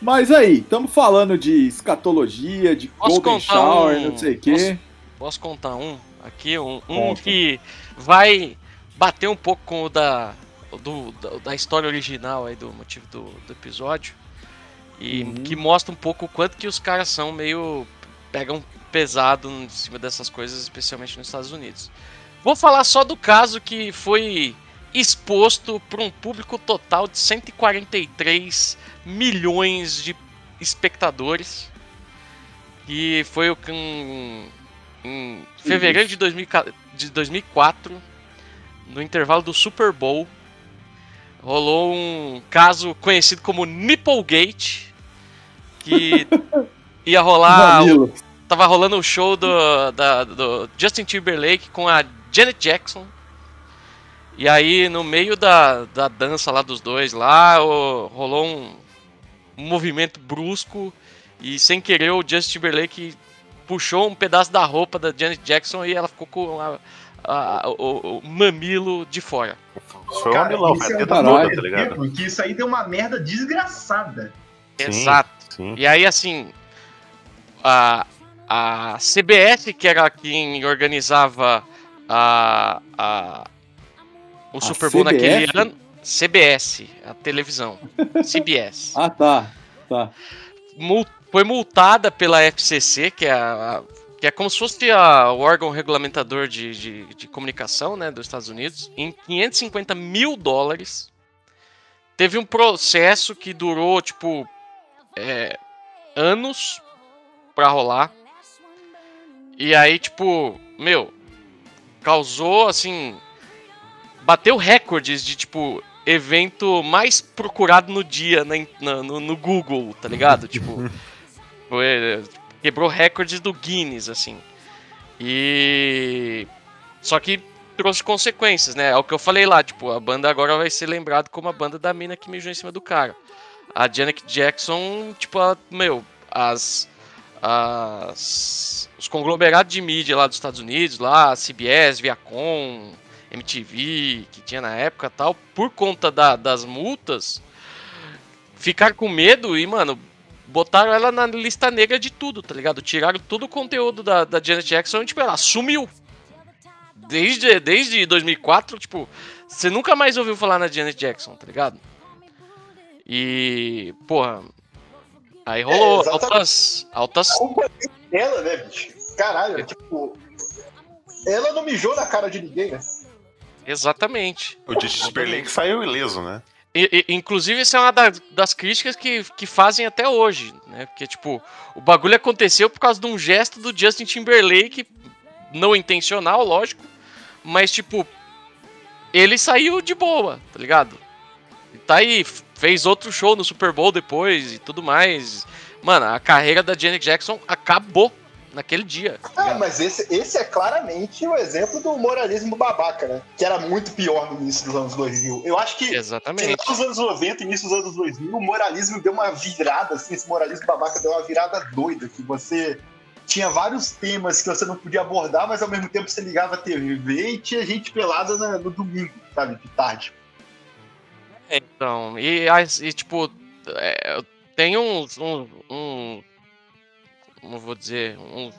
Mas aí, estamos falando de escatologia, de Posso Golden Shower, um- não sei o quê. Posso contar um aqui? Um, um que vai bater um pouco com o da, do, da, da história original aí do motivo do, do episódio. E Uhum. que mostra um pouco o quanto que os caras são meio. pegam pesado em cima dessas coisas, especialmente nos Estados Unidos. Vou falar só do caso que foi exposto para um público total de 143 milhões de espectadores. E foi o que em, em fevereiro de, 2000 de 2004, no intervalo do Super Bowl, rolou um caso conhecido como Nipplegate, que ia rolar Mamilo. tava rolando o show do, da- do Justin Timberlake com a Janet Jackson. E aí, no meio da, da dança lá dos dois, lá o- rolou um, um movimento brusco e sem querer o Justin Timberlake puxou um pedaço da roupa da Janet Jackson e ela ficou com a- a- o, o mamilo de fora. Foi um isso foi é a toda, tá ligado? exemplo que isso aí deu uma merda desgraçada. Sim. Exato. Sim. E aí, assim, a, a CBS, que era quem organizava a, a, o A Super Bowl CBF? naquele ano. CBS, a televisão. CBS. Ah, tá. Tá. Foi multada pela FCC, que é, a, que é como se fosse a- o órgão regulamentador de, de, de comunicação né, dos Estados Unidos, em 550 mil dólares. Teve um processo que durou, tipo, é, anos pra rolar. E aí, tipo, meu, causou, assim, bateu recordes de, tipo, evento mais procurado no dia na na- no, no Google, tá ligado? tipo, foi- quebrou recordes do Guinness, assim. E. Só que trouxe consequências, né? É o que eu falei lá, tipo, a banda agora vai ser lembrada como a banda da mina que mijou em cima do cara. A Janet Jackson, tipo, ela, meu, as. as os conglomerados de mídia lá dos Estados Unidos, lá, CBS, Viacom, MTV, que tinha na época e tal, por conta da- das multas, ficaram com medo e, mano, botaram ela na lista negra de tudo, tá ligado? Tiraram todo o conteúdo da, da Janet Jackson e, tipo, ela sumiu. Desde, desde 2004, tipo, você nunca mais ouviu falar na Janet Jackson, tá ligado? E, porra, aí rolou exatamente. altas, altas é dela, né, bicho? Caralho, tipo. Ela não mijou na cara de ninguém, né? Exatamente. O Justin Timberlake saiu ileso, né? E- e- inclusive, essa é uma da- das críticas que, que fazem até hoje, né? Porque, tipo, o bagulho aconteceu por causa de um gesto do Justin Timberlake, não intencional, lógico, mas, tipo, ele saiu de boa, tá ligado? E tá aí, fez outro show no Super Bowl depois e tudo mais. Mano, a carreira da Janet Jackson acabou naquele dia. Ah, mas esse, esse é claramente o exemplo do moralismo babaca, né? Que era muito pior no início dos anos 2000. Eu acho que Exatamente. final dos anos 90 início dos anos 2000, o moralismo deu uma virada, assim, esse moralismo babaca deu uma virada doida, que você tinha vários temas que você não podia abordar, mas ao mesmo tempo você ligava a TV e tinha gente pelada na- no domingo, sabe, de tarde. Então, e, e, tipo, é, tem uns. Um, um, como vou dizer? Um,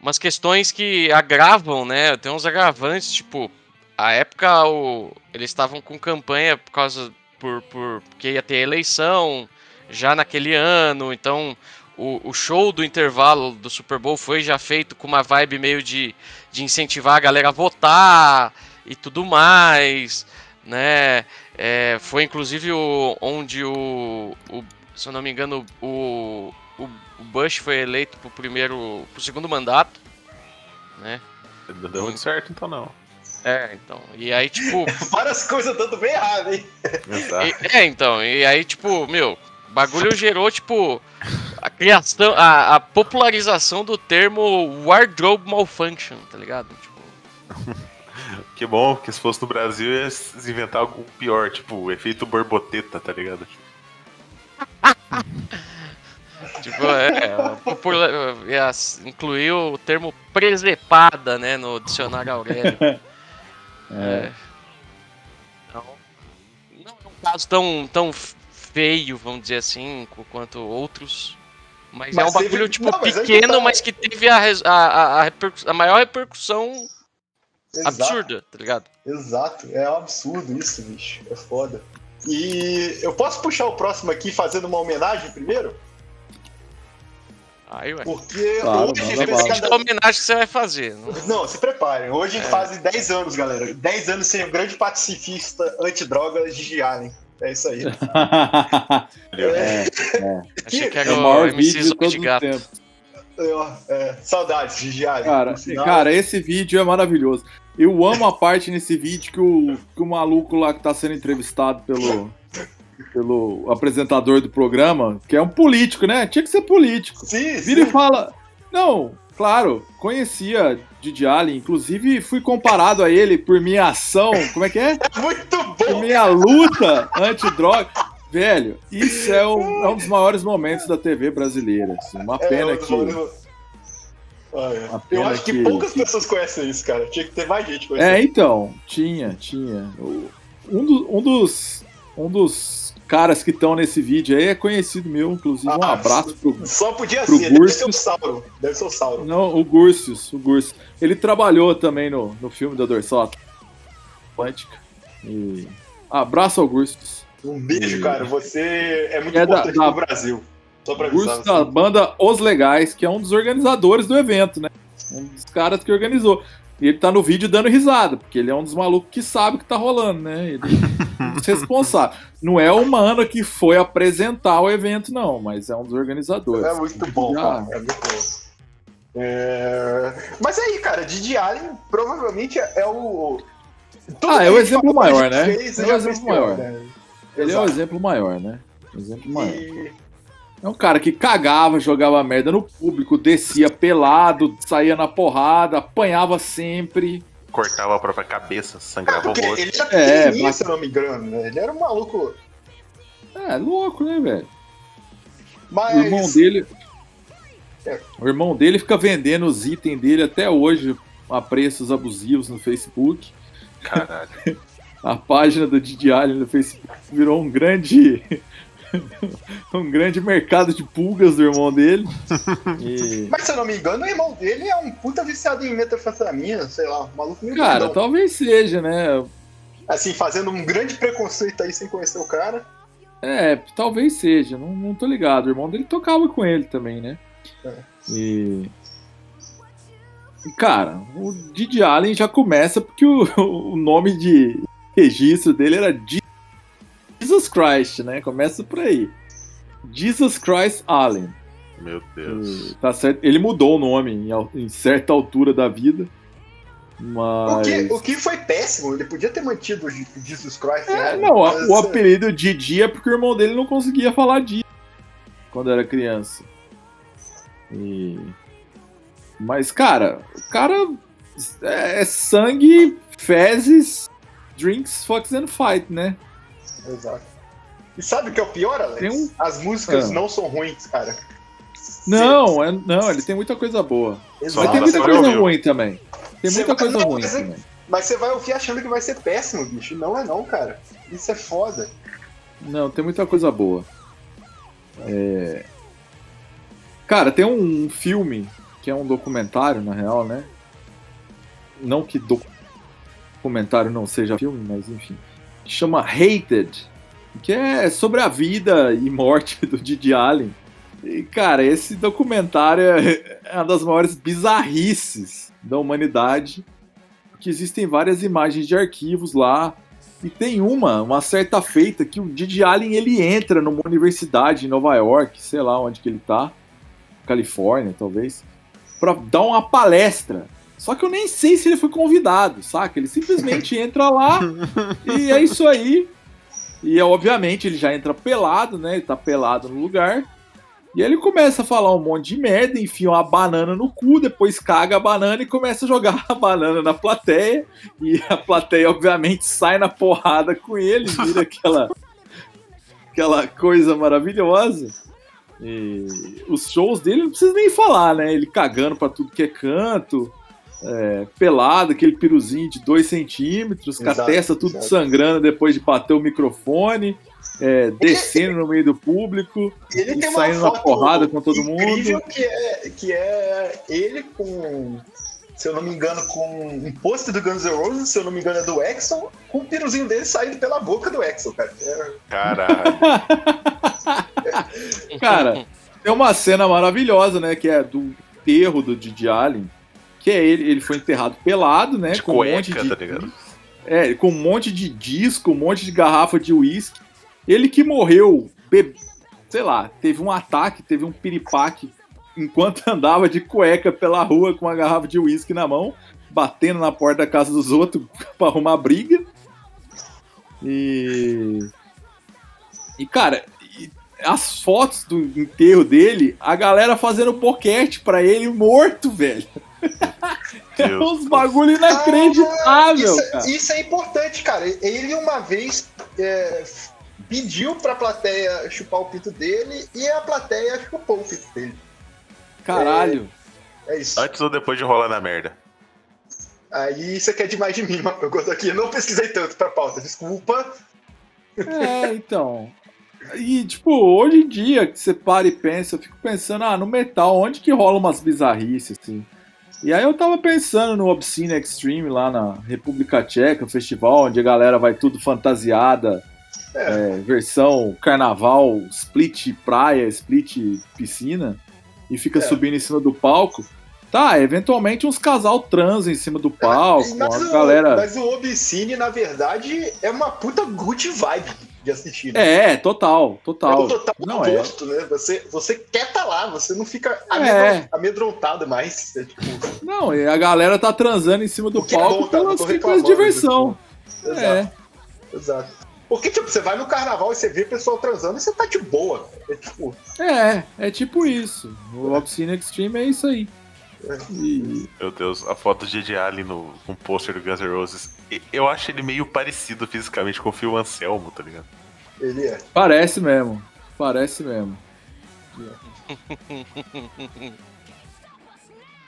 umas questões que agravam, né? Tem uns agravantes, tipo, a época o, eles estavam com campanha por causa. Por, por, porque ia ter eleição já naquele ano, então o, o show do intervalo do Super Bowl foi já feito com uma vibe meio de, de incentivar a galera a votar e tudo mais, né? É, foi inclusive o, onde o, o- se eu não me engano, o, o, o Bush foi eleito pro primeiro, pro segundo mandato, né? Não deu muito certo, então não. É, então. E aí, tipo, Várias coisas dando bem errado, hein? Exato. E- é, então, e aí, tipo, meu, o bagulho gerou, tipo, a criação, a, a popularização do termo wardrobe malfunction, tá ligado? Tipo, Que bom, porque se fosse no Brasil ia se inventar algo pior, tipo o efeito borboleta, tá ligado? tipo é, popula- ia s- incluir o termo presepada, né, no dicionário Aurélio. É. Então, não é um caso tão, tão feio, vamos dizer assim, quanto outros. Mas, é Mas um teve- bagulho, tipo, não, mas pequeno, tá. mas que teve a, a, a, a, repercu- a maior repercussão Exato. absurda, tá ligado? Exato, é um absurdo isso, bicho. É foda. E eu posso puxar o próximo aqui fazendo uma homenagem primeiro? Aí, ué. Porque Claro, hoje manda esse bala. cada- Que homenagem que você vai fazer. Não, Não, se preparem. É. Hoje fazem 10 anos, galera. 10 anos sem o grande pacifista antidroga Gigi Allen. É isso aí. é, achei que é era o o maior MC vídeo de de Gato. tempos. É, é, saudades, Gigi Allen. Cara, cara, esse vídeo é maravilhoso. Eu amo a parte nesse vídeo que o, que o maluco lá que tá sendo entrevistado pelo, pelo apresentador do programa, que é um político, né? Tinha que ser político. Sim, Vira e sim. fala. Não, claro, conhecia Didi Allen, inclusive fui comparado a ele por minha ação. Como é que é? Muito Por bom. minha luta antidroga. Velho, isso é um, é um dos maiores momentos da TV brasileira. assim. Uma É, pena eu- que. eu- é. Acho que, que- poucas pessoas conhecem isso, cara. Tinha que ter mais gente conhecendo. É, então, tinha, tinha. Um, do- um dos, um dos caras que estão nesse vídeo aí é conhecido meu, inclusive. Um Ah, abraço pro. Só podia Pro ser. Deve ser o Sauro. Deve ser o Sauro. Não, o Gursius, o Gursius. Ele trabalhou também no, no filme da Dorsal Atlântica. E... Abraço ao Gursius. Um beijo, E- cara. Você é muito É da- importante da- pro Brasil. Só pra avisar da banda Os Legais, que é um dos organizadores do evento, né? Um dos caras que organizou. E ele tá no vídeo dando risada, porque ele é um dos malucos que sabe o que tá rolando, né? Ele é dos responsáveis. Não é o mano que foi apresentar o evento, não, mas é um dos organizadores. É muito bom, cara. É muito bom. É, Mas aí, cara, Didi Allen provavelmente é o. Tudo Ah, é o exemplo maior, né? fez, É o já exemplo maior. né? Ele é o Exato. exemplo maior, né? Exemplo maior. E- É um cara que cagava, jogava merda no público, descia pelado, saía na porrada, apanhava sempre. Cortava a própria cabeça, Ah, sangrava porque o rosto. ele era É, pequenininho, mas- se não me engano, né? Ele era um maluco. É, louco, né, velho? Mas. O irmão dele. É. O irmão dele fica vendendo os itens dele até hoje a preços abusivos no Facebook. Caralho. A página do Didi Allen no Facebook virou um grande. um grande mercado de pulgas do irmão dele. E, Mas se eu não me engano, o irmão dele é um puta viciado em metanfetamina, sei lá, um maluco muito cara, doidão. talvez seja, né? Assim, fazendo um grande preconceito aí sem conhecer o cara. É, talvez seja, não, não tô ligado. O irmão dele tocava com ele também, né? É. E. Cara, o Didi Allen já começa porque o, o nome de registro dele era Je- Jesus Christ, né? Começa por aí. Jesus Christ Allen. Meu Deus. tá certo? Ele mudou o nome em, em certa altura da vida. O Mas. que, o que foi péssimo, ele podia ter mantido o Je- Jesus Christ. É, né? não, Mas, o apelido Didi é porque o irmão dele não conseguia falar Didi quando era criança. E... Mas, cara, o cara é sangue, fezes, drinks, fucks and fight, né? Exato. E sabe o que é o pior, Alex? Um- As músicas Ah. não são ruins, cara. Não, é, não, ele tem muita coisa boa. Exato. Mas tem muita você coisa ouviu. ruim também. Tem Você muita vai- coisa não, ruim mas é- também. Mas você vai ouvir achando que vai ser péssimo, bicho. Não é não, cara. Isso é foda. Não, tem muita coisa boa. É... Cara, tem um filme que é um documentário, na real, né? Não que doc- documentário não seja filme, mas enfim. Que chama Hated, que é sobre a vida e morte do Didi Allen. E, cara, esse documentário é é uma das maiores bizarrices da humanidade. Porque existem várias imagens de arquivos lá. E tem uma, uma certa feita, que o Didi Allen ele entra numa universidade em Nova York, sei lá onde que ele tá, Califórnia, talvez, pra dar uma palestra. Só que eu nem sei se ele foi convidado, saca? Ele simplesmente entra lá e é isso aí. E obviamente ele já entra pelado, né? Ele tá pelado no lugar. E aí ele começa a falar um monte de merda, enfia uma banana no cu, depois caga a banana e começa a jogar a banana na plateia. E a plateia, obviamente, sai na porrada com ele, vira aquela, aquela coisa maravilhosa. E os shows dele não precisa nem falar, né? Ele cagando pra tudo que é canto, é, pelado, aquele piruzinho de 2 centímetros, com a testa tudo exato. sangrando depois de bater o microfone, é, descendo no meio do público. Ele E saindo na porrada com todo incrível que é, que é ele com, se eu não me engano, com um pôster do Guns N' Roses, se eu não me engano é do Exxon, com o piruzinho dele saindo pela boca do Exxon, cara. É, Caralho. Cara, tem uma cena maravilhosa, né? Que é do enterro do Didi Allen. Que é ele, ele foi enterrado pelado, né? De com um monte cueca, de. tá ligado? É, com um monte de disco, um monte de garrafa de uísque. Ele que morreu, be... sei lá, teve um ataque, teve um piripaque enquanto andava de cueca pela rua com uma garrafa de uísque na mão, batendo na porta da casa dos outros pra arrumar briga. E. E, cara, as fotos do enterro dele, a galera fazendo boquete pra ele morto, velho. É uns bagulho Ah, inacreditável, isso, cara. isso é importante, cara. Ele uma vez é, pediu pra plateia chupar o pinto dele e a plateia chupou o pinto dele. Caralho. É isso. Antes ou depois de rolar na merda? Aí você quer demais de mim, mas eu gosto aqui. Eu não pesquisei tanto pra pauta, desculpa. É, então. E, tipo, hoje em dia, que você para e pensa, eu fico pensando, ah, no metal, onde que rola umas bizarrices, assim? E aí eu tava pensando no Obscene Extreme lá na República Tcheca, festival onde a galera vai tudo fantasiada, É. é, versão carnaval, split praia, split piscina, e fica É. subindo em cima do palco. Tá, eventualmente uns casal trans em cima do palco, mas, a o, galera... mas o Obscene, na verdade, é uma puta good vibe de assistir. né? É, total, É total. o total Não, é. oposto, né? Você, você quer tá lá, você não fica É. amedron- amedrontado mais. É, tipo, Não, e a galera tá transando em cima do O é palco bom, tá? Não pela tô simples diversão. exato, É. exato. Porque, tipo, você vai no carnaval e você vê pessoal transando e você tá de boa. É tipo, É, é tipo isso. O Obscene Extreme é isso aí. É. E- Meu Deus, a foto de Allen no um pôster do Guns N' Roses. Eu acho ele meio parecido fisicamente com o Phil Anselmo, tá ligado? ele é. parece mesmo. Parece mesmo.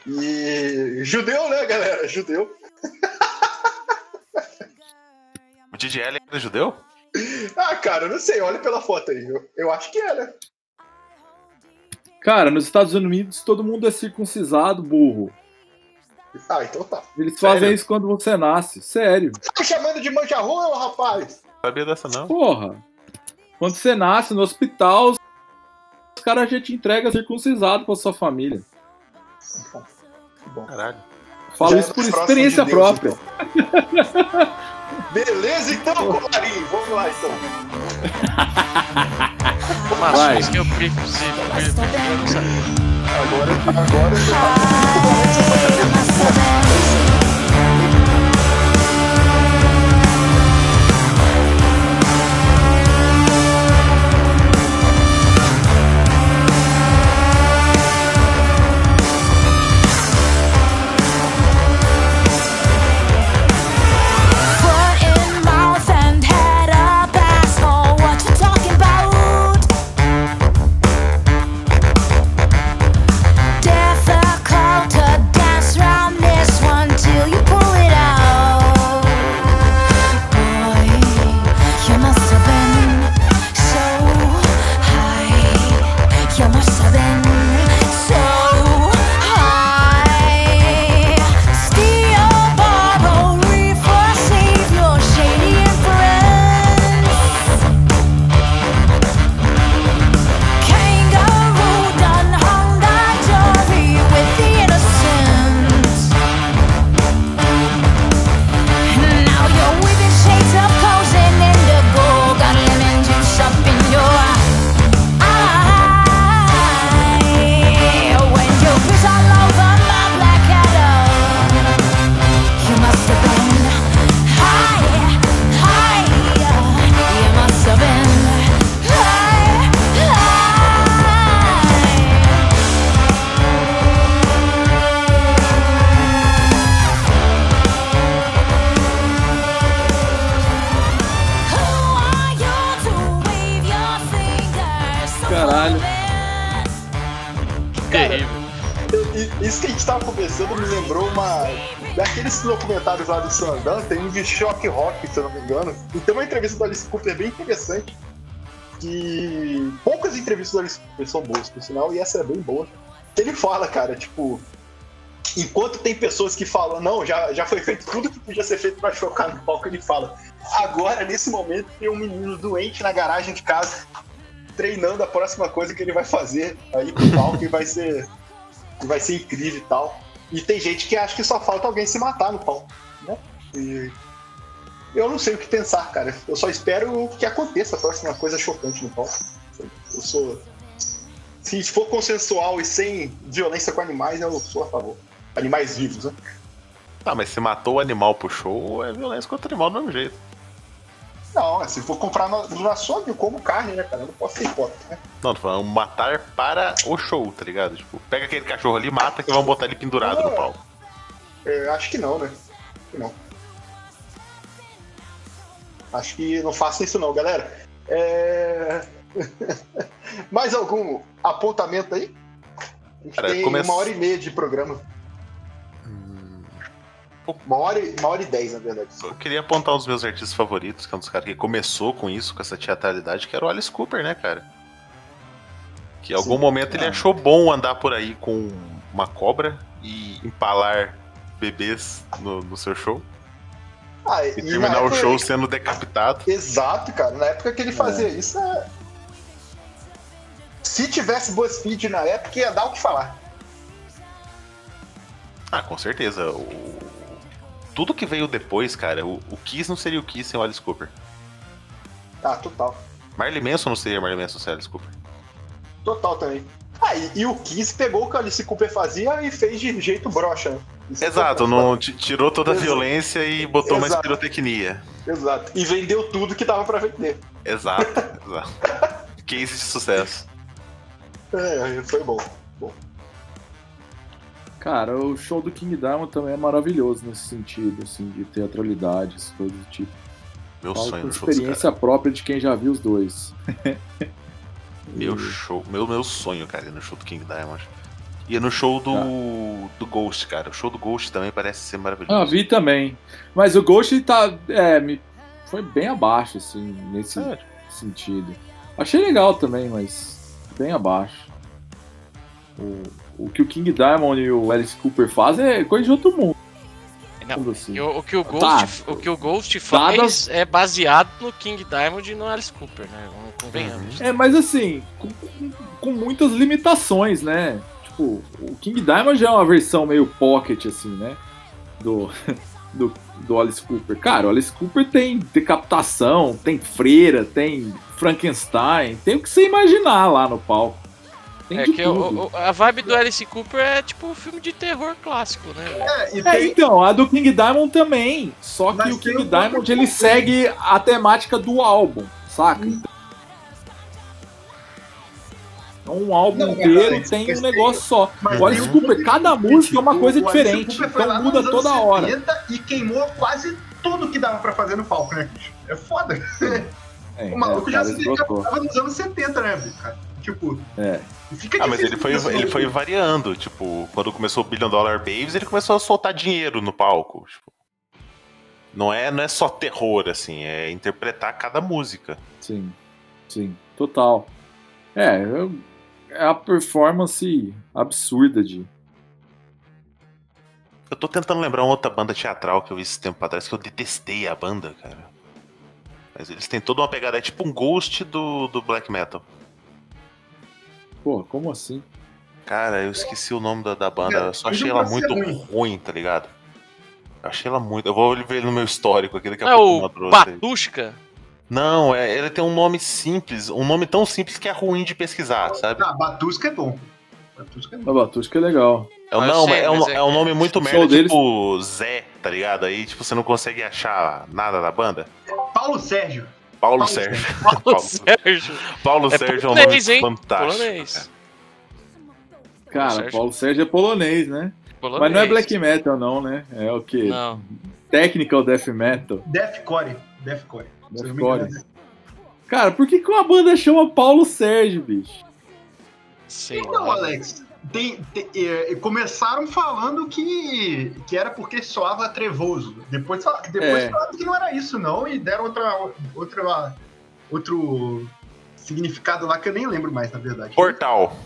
E judeu, né, galera? Judeu. O Didi Allen era judeu? Ah, cara, eu não sei, olha pela foto aí. Eu, eu acho que é, né? Cara, nos Estados Unidos todo mundo é circuncisado, burro. Ah, então tá. Eles Sério? fazem isso quando você nasce. Sério. Tá me chamando de manjarrola, rapaz? Sabia dessa não? Porra. Quando você nasce no hospital, os caras já te entregam circuncisado pra sua família. Caralho. Falo Já isso por experiência de Deus, própria. então. Beleza, então, colarinho. Vamos lá, então. Mas Vai. que eu sabia. Agora, agora tá uma. Daqueles documentários lá do Sandan, tem um de choque rock, se eu não me engano. E tem uma entrevista do Alice Cooper bem interessante. Que poucas entrevistas do Alice Cooper são boas, por sinal, e essa é bem boa. Ele fala, cara, tipo. Enquanto tem pessoas que falam, não, já, já foi feito tudo que podia ser feito pra chocar no palco, ele fala. Agora, nesse momento, tem um menino doente na garagem de casa treinando a próxima coisa que ele vai fazer aí pro palco e vai ser, vai ser incrível e tal. E tem gente que acha que só falta alguém se matar no palco, né? E eu não sei o que pensar, cara. Eu só espero que aconteça a próxima coisa chocante no palco. Eu sou. Se for consensual e sem violência com animais, eu sou a favor. Animais vivos, né? Tá, mas se matou o animal pro show, é violência contra o animal do mesmo jeito. Não, se for comprar no, no açougue, eu como carne, né, cara? Eu não posso ser hipócrita, né? Não, tô falando matar para o show, tá ligado? Tipo, pega aquele cachorro ali, mata que vão botar ele pendurado no palco. É, acho que não, né? Acho que não. Acho que não faça isso não, galera. É... Mais algum apontamento aí? A gente Cara, tem come- uma hora e meia de programa. Uma hora, uma hora e dez, na verdade. Eu queria apontar um dos meus artistas favoritos, que é um dos caras que começou com isso, com essa teatralidade, que era o Alice Cooper, né, cara? Que em algum Sim. momento ele Ah. achou bom andar por aí com uma cobra e empalar bebês no, no seu show. Ah, E e terminar na o show sendo decapitado. Exato, cara. Na época que ele fazia isso, é... se tivesse BuzzFeed na época, ia dar o que falar. Ah, com certeza. O... Tudo que veio depois, cara, o, o Kiss não seria o Kiss sem o Alice Cooper. Ah, total. Marley Manson não seria Marley Manson sem o Alice Cooper. Total também. Ah, e, e o Kiss pegou o que a Alice Cooper fazia e fez de jeito broxa. né? É Exato, não, ti- tirou toda a Exato. violência e botou mais Exato. pirotecnia. Exato. E vendeu tudo que dava pra vender. Exato, exato. Case de sucesso. É, foi bom. Cara, o show do King Diamond também é maravilhoso nesse sentido, assim, de teatralidade, essas coisas do tipo. Meu Falo sonho com no show dos experiência própria de quem já viu os dois. Meu E- show, meu, meu sonho, cara, ir no show do King Diamond. Ia no show do, Tá. do Ghost, cara. O show do Ghost também parece ser maravilhoso. Ah, vi também. Mas o Ghost tá. É, me, foi bem abaixo, assim, nesse sentido. Achei legal também, mas bem abaixo. O, o que o King Diamond e o Alice Cooper fazem é coisa de outro mundo. Não, assim. O, o que o Tá. Ghost, o que o Ghost faz Dadas- é baseado no King Diamond e no Alice Cooper, né? Convenhamos. É, mas assim, com, com- muitas limitações, né? Tipo, o King Diamond é uma versão meio pocket, assim, né? Do, do, do Alice Cooper. Cara, o Alice Cooper tem decapitação, tem freira, tem Frankenstein, tem o que você imaginar lá no palco. Tem É que o- tudo. o- a vibe do Alice Cooper é tipo um filme de terror clássico, né? É, É, tem, então, a do King Diamond também. Só que Mas o King Diamond ele segue a temática do álbum, saca? Hum. Então, um álbum Não, inteiro Alex, tem um negócio só. mas O Alice um Cooper, cada música é uma coisa diferente. Então muda toda hora. 70 E queimou quase tudo que dava pra fazer no palco, né? É foda. É, O maluco é, já se decapitava nos anos 70, né, cara? Tipo, É. fica Ah, mas ele foi, ele foi variando. Tipo, quando começou o Billion Dollar Babies, ele começou a soltar dinheiro no palco. tipo. não, é, não é só terror, assim, é interpretar cada música. Sim, sim, total. É, eu- é a performance absurda de. Eu tô tentando lembrar uma outra banda teatral que eu vi esse tempo atrás, que eu detestei a banda, cara. Mas eles têm toda uma pegada, é tipo um ghost do, do black metal. Pô, como assim? Cara, eu esqueci o nome da, da banda, É, eu só achei ela muito ruim. ruim, tá ligado? Achei ela muito. Eu vou ver no meu histórico aqui daqui a Não é pouco. eu o. Batushka? Não, é, ele tem um nome simples, um nome tão simples que é ruim de pesquisar, sabe? Ah, Batusca é bom. Batusca é bom. A Batusca é legal. É, um- Ah, não, sei, é, um, é é um nome muito merda, deles- tipo Zé, tá ligado? Aí, tipo, você não consegue achar nada da banda. Paulo Sérgio. Paulo, Paulo Sérgio. Paulo Paulo, Sérgio. Paulo É Sérgio é um nome polonês, hein? fantástico. Polonês. Cara, Sérgio. Paulo Sérgio é polonês, né? Polonês. Mas não é black metal, não, né? É o quê? Não. Technical death metal. Deathcore. Deathcore. Me Deathcore. Cara, por que, que uma banda chama Paulo Sérgio, bicho? Sei Então, lá. Alex, tem- tem- é, começaram falando que, que era porque soava trevoso. Depois, depois É. falaram que não era isso, não, e deram outra, outra, outro significado lá que eu nem lembro mais, na verdade. Portal.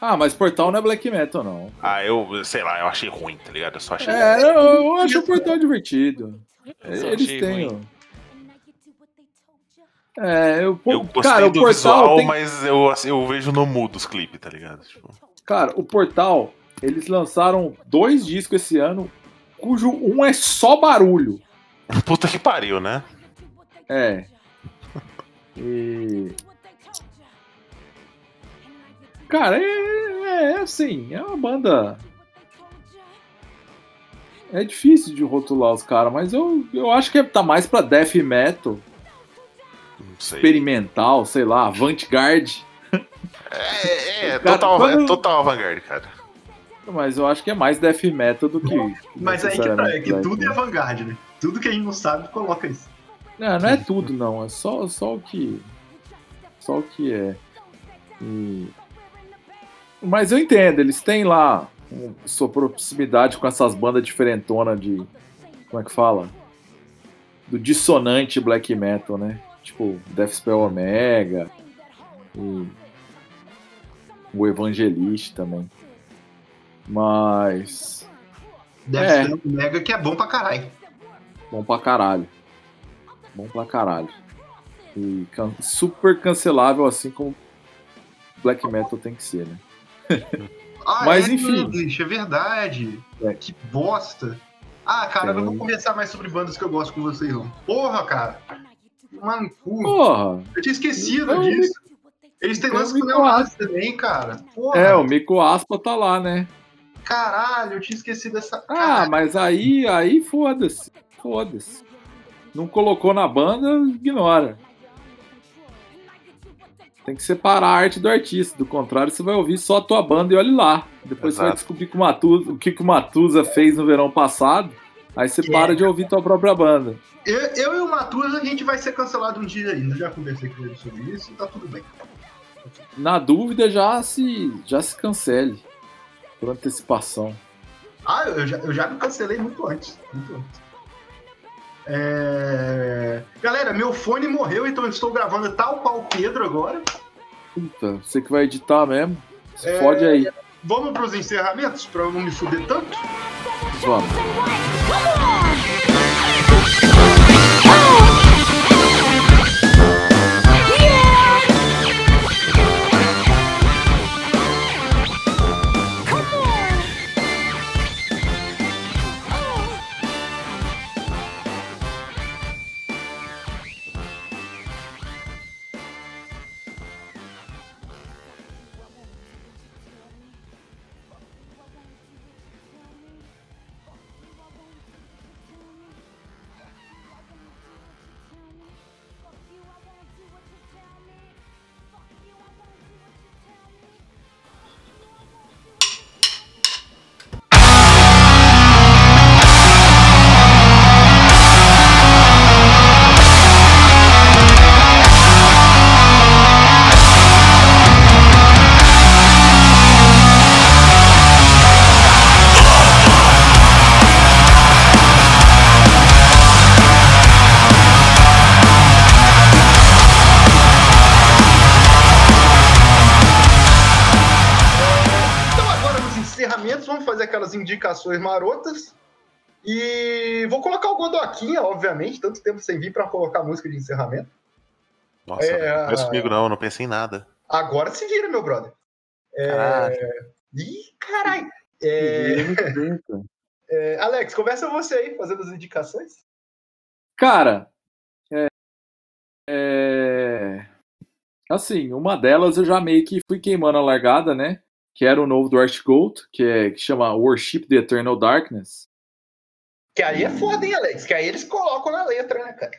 Ah, mas Portal não é black metal, não. Ah, eu, sei lá, eu achei ruim, tá ligado? Eu só achei. É, eu, eu acho o Portal divertido. Eu Eles têm. ruim. É, eu, Eu gostei cara, o do portal visual, tem- mas eu, assim, eu vejo no mudo os clipes, tá ligado? Tipo, Cara, o Portal, eles lançaram dois discos esse ano, cujo um é só barulho. puta que pariu, né? É. E. Cara, é, é assim, é uma banda. É difícil de rotular os caras, mas eu, eu acho que tá mais pra death metal, sei. experimental, sei lá, avant-garde. É, é, Cara, total, quando- é total avant-garde, cara. Mas eu acho que é mais death metal do que. Mas aí que tá, é que tudo é metal. vanguarda, né? Tudo que a gente não sabe, coloca isso. Não, não é tudo não, é só, só o que. Só o que é. E- Mas eu entendo, eles têm lá um- sua proximidade com essas bandas diferentonas de. Como é que fala? Do dissonante black metal, né? Tipo, Deathspell Omega e o Evangelist também. Mas. Deve É. ser um mega que é bom pra caralho. Bom pra caralho. Bom pra caralho. E can- super cancelável, assim como black metal tem que ser, né? Ah, Mas, é, enfim. bicho, é verdade. É. Que bosta. Ah, cara, eu não vou Tem. conversar mais sobre bandas que eu gosto com vocês, não. Porra, cara. Mano, cu. Porra! Eu tinha esquecido Então, disso. Eles têm então, lance com o Leonardo também, cara. Porra, É, o Mico Aspa tá lá, né? caralho, eu tinha esquecido dessa. Ah, Caralho. mas aí, aí foda-se. Foda-se. Não colocou na banda, ignora. Tem que separar a arte do artista. Do contrário, você vai ouvir só a tua banda e olhe lá. Depois você vai Exato. descobrir que o, Matusa, o que, que o Matusa fez no verão passado. Aí você para de ouvir tua própria banda. Eu, eu e o Matusa, a gente vai ser cancelado um dia ainda. Já conversei com ele sobre isso e tá tudo bem. Na dúvida, já se, já se cancele. Por antecipação. Ah, eu já, eu já me cancelei muito antes. Muito antes. É... Galera, meu fone morreu, então eu estou gravando tal qual o Pedro agora. Puta, você que vai editar mesmo. Se É. fode aí. Vamos para os encerramentos, para eu não me fuder tanto? Vamos. Indicações marotas. E vou colocar o Godoquinha, obviamente, tanto tempo sem vir para colocar música de encerramento. Nossa, É, não pensa comigo não, eu não pensei em nada. Agora se vira, meu brother. É... Caralho. Ih, caralho. É... É, Alex, conversa você aí, fazendo as indicações. Cara, é, é, assim, uma delas eu já meio que fui queimando a largada, né? Que era o novo do Art Gold, que, é, que chama Worship the Eternal Darkness. Que aí é foda, hein, Alex? Que aí eles colocam na letra, né, cara?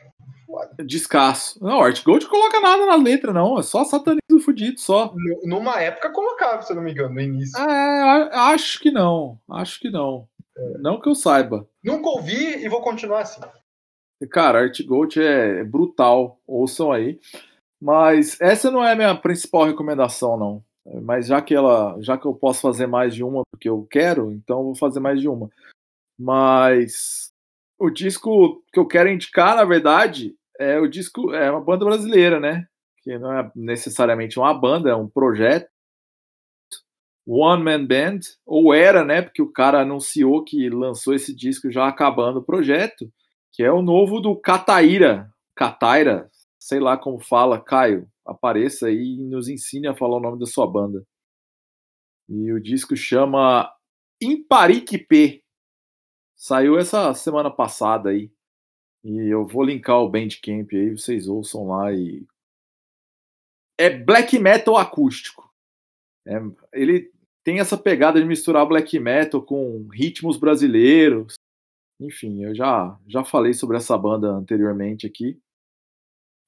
Foda. Descasso. Não, Art Gold coloca nada na letra, não. É só satanismo fudido, só. Nu- Numa época colocava, se eu não me engano, no início. É, acho que não. Acho que não. Não que eu saiba. Nunca ouvi e vou continuar assim. Cara, Art Gold é brutal. Ouçam aí. Mas essa não é a minha principal recomendação, não. Mas já que ela, já que eu posso fazer mais de uma porque eu quero, então eu vou fazer mais de uma. Mas o disco que eu quero indicar, na verdade, é o disco é uma banda brasileira, né? Que não é necessariamente uma banda, é um projeto. One Man Band, ou era, né? Porque o cara anunciou que lançou esse disco já acabando o projeto, que é o novo do Cataíra. Cataira, sei lá como fala, Caio, apareça aí e nos ensine a falar o nome da sua banda. E o disco chama Imparique Saiu essa semana passada aí. E eu vou linkar o Bandcamp aí, vocês ouçam lá e. É black metal acústico. É, ele tem essa pegada de misturar black metal com ritmos brasileiros. Enfim, eu já, já falei sobre essa banda anteriormente aqui.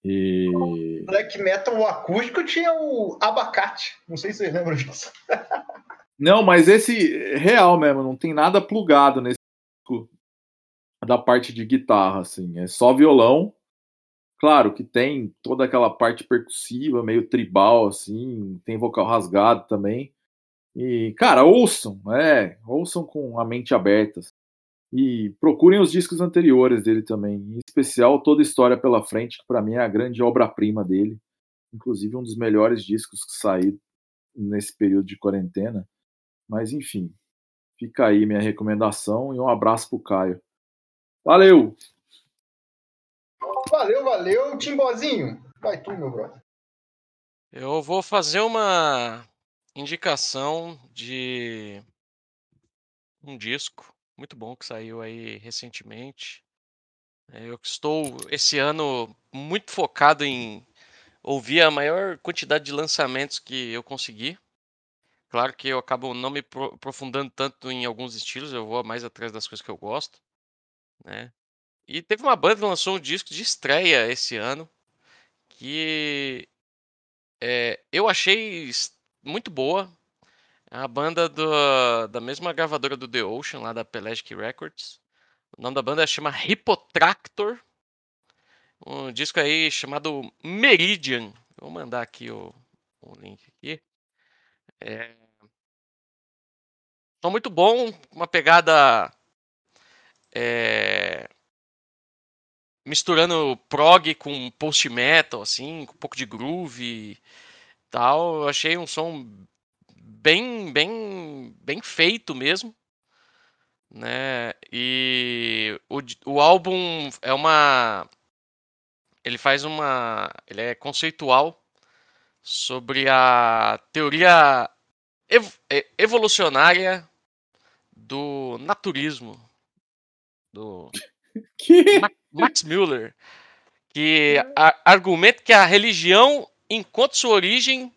E. Black metal acústico tinha o abacate. Não sei se vocês lembram disso. Não, mas esse é real mesmo, não tem nada plugado nesse disco da parte de guitarra, assim. É só violão. Claro que tem toda aquela parte percussiva, meio tribal, assim, tem vocal rasgado também. E, cara, ouçam, é, ouçam com a mente aberta. E procurem os discos anteriores dele também, em especial Toda História pela Frente, que para mim é a grande obra-prima dele, inclusive um dos melhores discos que saíram nesse período de quarentena. Mas enfim, fica aí minha recomendação e um abraço pro Caio. Valeu! Valeu, valeu, Timbozinho. Vai tu, meu brother. Eu vou fazer uma indicação de um disco muito bom que saiu aí recentemente. É, Eu estou esse ano muito focado em ouvir a maior quantidade de lançamentos que eu conseguir. Claro que eu acabo não me pro- aprofundando tanto em alguns estilos, eu vou mais atrás das coisas que eu gosto, né? E teve uma banda que lançou um disco de estreia esse ano que é, eu achei muito boa. É a banda do- da mesma gravadora do The Ocean, lá da Pelagic Records. O nome da banda chama Hippotractor. Um disco aí chamado Meridian. Vou mandar aqui o, o link aqui. É... Muito bom, uma pegada é, misturando prog com post metal, assim, com um pouco de groove e tal. Eu achei um som bem, bem, bem feito mesmo, né? E o, o álbum é uma, ele faz uma, ele é conceitual sobre a teoria ev- evolucionária do naturismo do Que? Ma- Max Müller, que argumenta que a religião encontra sua origem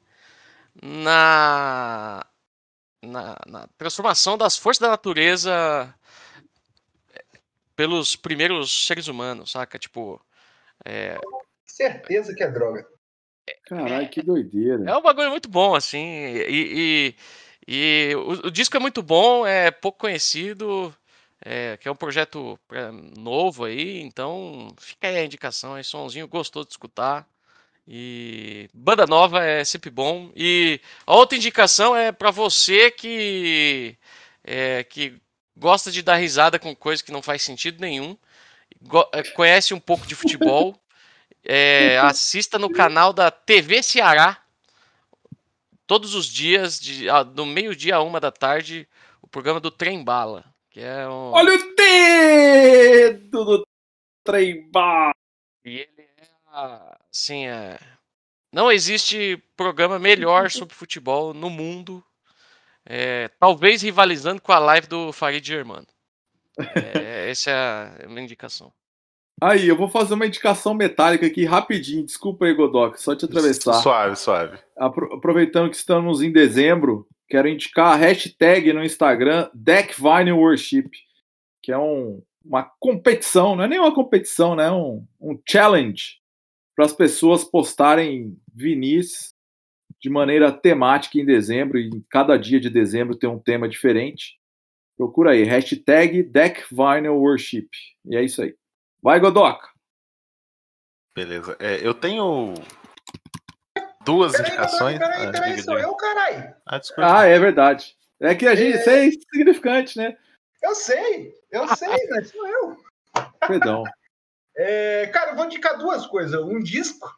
na, na, na transformação das forças da natureza eh, pelos primeiros seres humanos, saca? Tipo, Certeza que é droga. Caralho, que doideira. é um bagulho muito bom, assim, e, e, e o, o disco é muito bom, é pouco conhecido, é, que é um projeto é, novo aí, então fica aí a indicação, é somzinho gostoso de escutar. E banda nova é sempre bom. E a outra indicação é pra você que é, que gosta de dar risada com coisa que não faz sentido nenhum, é, conhece um pouco de futebol, é, assista no canal da TV Ceará todos os dias, de, ah, do meio-dia a uma da tarde, o programa do Trem Bala, que é um, Olha o dedo do trem bala. E ele assim, é... não existe programa melhor sobre futebol no mundo, é, talvez rivalizando com a live do Farid Germano. É, essa é a é a minha indicação. Aí, eu vou fazer uma indicação metálica aqui rapidinho. Desculpa aí, Godoc, só te atravessar. Suave, suave. Apro- aproveitando que estamos em dezembro, quero indicar a hashtag no Instagram Deck Vinyl Worship, que é um- uma competição, não é nem uma competição, né? Um, um challenge para as pessoas postarem vinis de maneira temática em dezembro, e em cada dia de dezembro tem um tema diferente. Procura aí, hashtag Deck Vinyl Worship. E é isso aí. Vai, Godoca! Beleza. É, eu tenho duas Peraí, indicações. peraí, Ah, peraí, diga, sou eu, caralho. Ah, desculpa. Ah, é verdade. É que a gente, isso é insignificante, né? Eu sei, eu sei, né? Sou eu. Perdão. É, cara, eu vou indicar duas coisas: um disco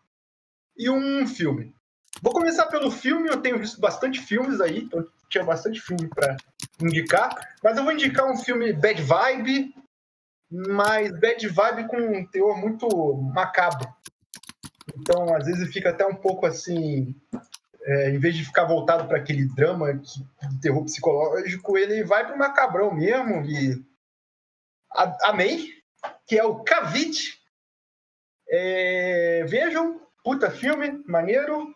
e um filme. Vou começar pelo filme, eu tenho visto bastante filmes aí, eu tinha bastante filme pra indicar, mas eu vou indicar um filme bad vibe, mas bad vibe com um teor muito macabro. Então, às vezes, fica até um pouco assim. é, em vez de ficar voltado para aquele drama de terror psicológico, ele vai para o macabrão mesmo. E a- amei, que é o Cavite. É, vejam, puta filme, maneiro.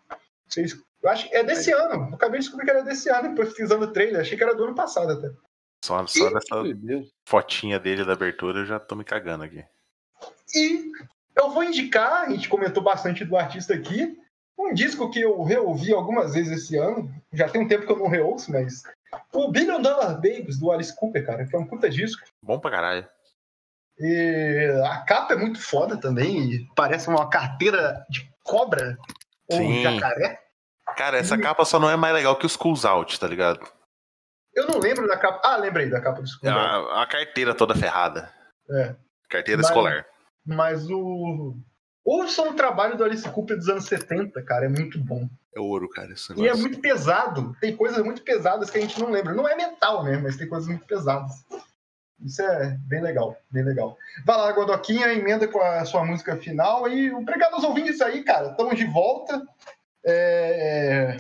Vocês, eu acho que é desse ano. Eu acabei de descobrir que era desse ano, pesquisando o trailer. Achei que era do ano passado até. Só, só dessa Deus. fotinha dele da abertura eu já tô me cagando aqui. E eu vou indicar, a gente comentou bastante do artista aqui, um disco que eu reouvi algumas vezes esse ano. Já tem um tempo que eu não reouço, mas. O Billion Dollar Babies, do Alice Cooper, cara, que é um puta disco. Bom pra caralho. E a capa é muito foda também, e parece uma carteira de cobra ou Sim. jacaré. Cara, essa capa só não é mais legal que os Schools Out, tá ligado? Eu não lembro da capa. Ah, lembrei da capa do É disco. a, a carteira toda ferrada. É. Carteira Mas- escolar. Mas o. Ouçam o trabalho do Alice Cooper dos anos 70, cara, é muito bom. É ouro, cara, esse E é negócio. muito pesado. Tem coisas muito pesadas que a gente não lembra. Não é metal, né? Mas tem coisas muito pesadas. Isso é bem legal, bem legal. Vai lá, Godoquinha, emenda com a sua música final. E obrigado aos ouvintes aí, cara. Estamos de volta. É,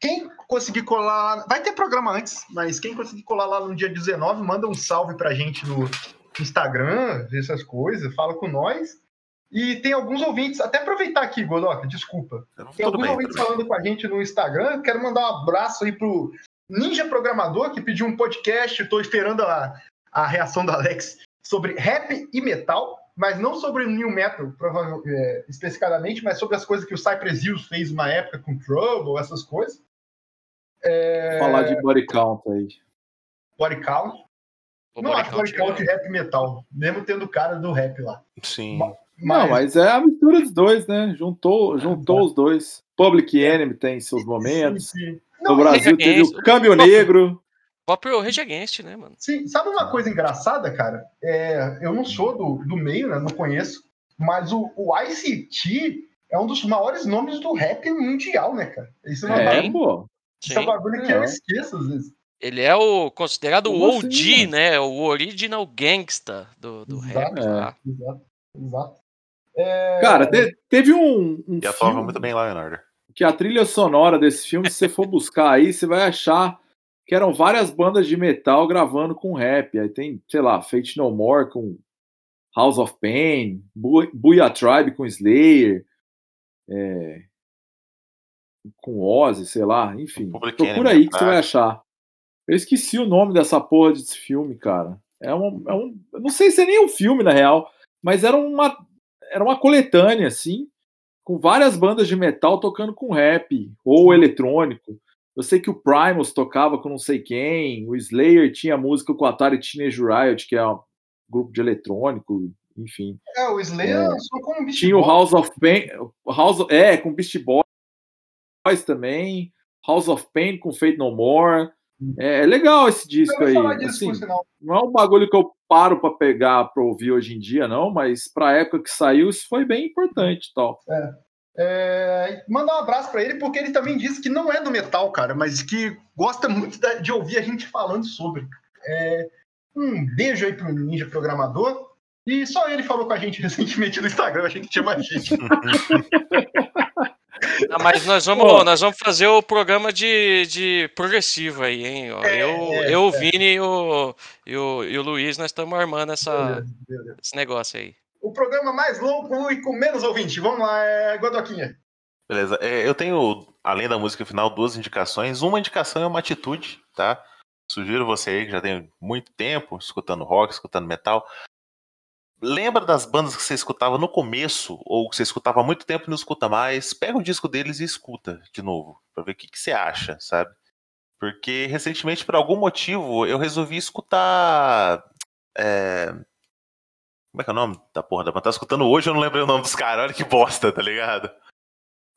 Quem conseguir colar. Vai ter programa antes, mas quem conseguir colar lá no dia 19, manda um salve pra gente no Instagram, vê essas coisas, fala com nós. E tem alguns ouvintes, até aproveitar aqui, Godoca, desculpa. Tem alguns bem, ouvintes falando com a gente no Instagram. Quero mandar um abraço aí pro Ninja Programador, que pediu um podcast. Estou esperando a, a reação do Alex sobre rap e metal, mas não sobre new metal, prova- é, especificadamente, mas sobre as coisas que o Cypress Hill fez uma época com Trouble, essas coisas. Falar de body count aí. Body Count. O não Body acho Body Count Count rap e metal, mesmo tendo cara do rap lá. Sim. Não, mas é a mistura dos dois, né? Juntou, juntou os dois. Public Enemy tem seus momentos. Sim, sim. No Não, Brasil teve Against. o Câmbio Negro. O próprio Rage Against, né, mano? Sim, sabe uma coisa engraçada, cara? É, eu não sou do, do meio, né? Não conheço. Mas o, o ICT é um dos maiores nomes do rap mundial, né, cara? Isso é, uma É, bagulho, pô. isso é um bagulho que eu É. esqueço às vezes. Ele é o considerado o Como assim, OG, mano? né? O original gangsta do, do rap Exato. lá. Exato, exato. É, Cara, te- teve um, um E atuava muito bem lá, Leonardo. que a trilha sonora desse filme, se você for buscar aí, você vai achar que eram várias bandas de metal gravando com rap. Aí tem, sei lá, Fate No More com House of Pain, Booyah Tribe com Slayer, é, com Ozzy, sei lá, enfim. Procura aí que você vai achar. Eu esqueci o nome dessa porra desse filme, cara. É um, é um, não sei se é nem um filme, na real, mas era uma, era uma coletânea, assim, com várias bandas de metal tocando com rap ou eletrônico. Eu sei que o Primus tocava com não sei quem, o Slayer tinha música com o Atari Teenage Riot, que é um grupo de eletrônico, enfim. é, o Slayer lançou com um bicho Tinha o House of Pain, o House of- é, com Beast Boys também, House of Pain com Fate No More. É, é legal esse disco aí. disso, assim, não é um bagulho que eu paro pra pegar pra ouvir hoje em dia, não, mas pra época que saiu, isso foi bem importante e tal. É, mandar um abraço pra ele, porque ele também disse que não é do metal, cara, mas que gosta muito de ouvir a gente falando sobre. É, um beijo aí pro Ninja Programador. E só ele falou com a gente recentemente no Instagram, achei que tinha mais gente. Ah, mas nós vamos, Pô. nós vamos fazer o programa de, de progressivo aí, hein? Ó, É, eu, é, eu, o é. Vini e o, e o, e o Luiz, nós estamos armando essa, Beleza, beleza. esse negócio aí. O programa mais louco e com menos ouvinte. Vamos lá, é, Godoquinha. Beleza. É, eu tenho, além da música final, duas indicações. Uma indicação é uma atitude, tá? Sugiro você aí que já tem muito tempo escutando rock, escutando metal. Lembra das bandas que você escutava no começo, ou que você escutava há muito tempo e não escuta mais? Pega o disco deles e escuta de novo, pra ver o que, que você acha, sabe? Porque recentemente, por algum motivo, eu resolvi escutar. é, Como é que é o nome da porra da banda? Tá escutando hoje, eu não lembro o nome dos caras, olha que bosta, tá ligado?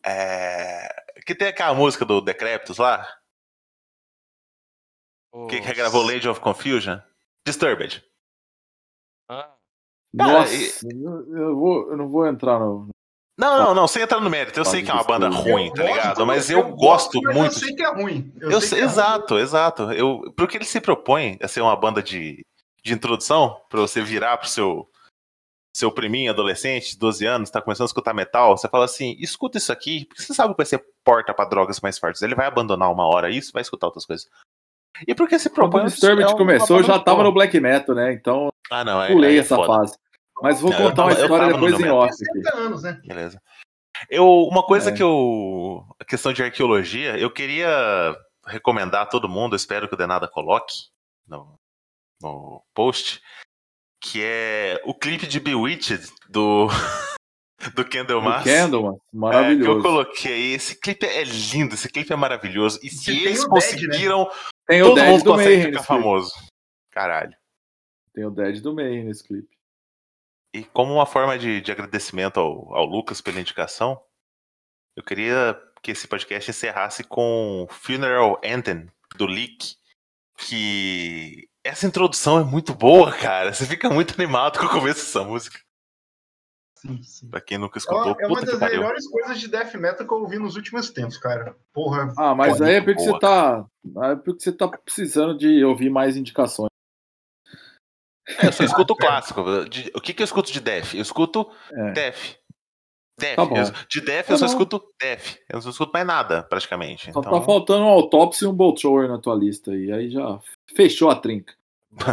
É... Que tem aquela música do Decreptus lá, que Os- regravou Lady of Confusion. Disturbed. Ah, Cara, Nossa, eu, eu vou, eu não vou entrar no. Não, não, não, sem entrar no mérito. Eu sei que é uma banda ruim, tá ligado? Mas eu gosto muito. Eu sei que é ruim. Eu sei que é ruim. exato, exato. Eu, porque ele se propõe a ser uma banda de, de introdução, pra você virar pro seu seu priminho adolescente, 12 anos, tá começando a escutar metal, você fala assim, escuta isso aqui, porque você sabe que vai ser porta pra drogas mais fortes. Ele vai abandonar uma hora isso, vai escutar outras coisas. E porque se propõe... Quando o Disturbed é uma começou, eu já tava no black metal, né? Então Ah, não, é, pulei é essa foda. fase. Mas vou contar uma tava- eu história depois em off aqui. 60 anos, né? Beleza. Eu, uma coisa É. que eu. A questão de arqueologia, eu queria recomendar a todo mundo, espero que o Denada coloque no, no post, que é o clipe de Bewitched do, do Do Candlemas. Candlemas, É, que eu maravilhoso. coloquei. Esse clipe é lindo, esse clipe é maravilhoso. E se eles o Dead, conseguiram, Tem o todo Dead mundo do consegue ficar clipe. famoso. Caralho. Tem o Dead do Mayhem nesse clipe. E como uma forma de, de agradecimento ao, ao Lucas pela indicação, eu queria que esse podcast encerrasse com Funeral Anthem, do Leak, que essa introdução é muito boa, cara. Você fica muito animado com o começo dessa música. Sim, sim. Pra quem nunca É escutou, uma, é uma puta que das pariu. melhores coisas de death metal que eu ouvi nos últimos tempos, cara. Porra. Ah, mas aí é porque boa, você tá. É porque você tá precisando de ouvir mais indicações. É, eu só escuto o clássico. De- o que, que eu escuto de Def? Eu escuto É. Def. Def. Tá. Eu- de Def Tá eu só bom. escuto Def. Eu não escuto mais nada, praticamente. Só Então, tá faltando um Autopsy e um Bolt na tua lista aí. Aí já fechou a trinca.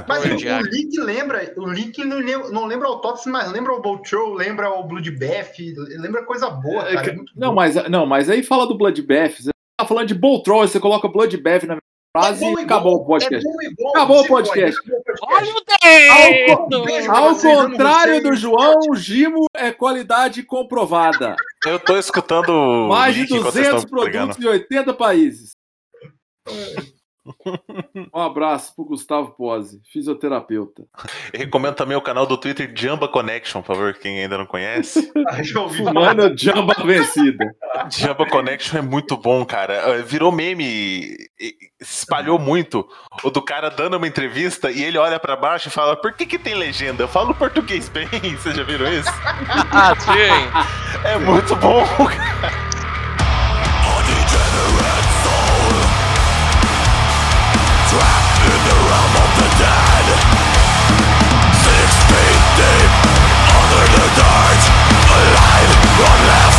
Mas o, o Link lembra, o Link não lembra, não lembra o Autopsy, mas lembra o Bolt Throw, lembra o Bloodbath, lembra coisa boa, É cara. é muito não, mas, não, mas aí fala do Bloodbath. Você tá falando de Bolt Thrower, você coloca Bloodbath na É bom e igual, acabou o podcast. É bom Acabou o fode, podcast. Olha o! Beijo Ao contrário do João, o Gimo é qualidade comprovada. eu tô escutando. Mais de Link enquanto vocês 200 estão pregando. produtos em 80 países. Um abraço pro Gustavo Pose, fisioterapeuta. Eu recomendo também o canal do Twitter Jamba Connection, por favor, quem ainda não conhece. Ah, já ouvi Fumando jamba vencida. Jamba Connection é muito bom, cara. Eh, Virou meme, se espalhou muito. O do cara dando uma entrevista e ele olha pra baixo e fala: Por que, que tem legenda? Eu falo português bem. Vocês já viram isso? Ah, sim. É muito bom. Six Unless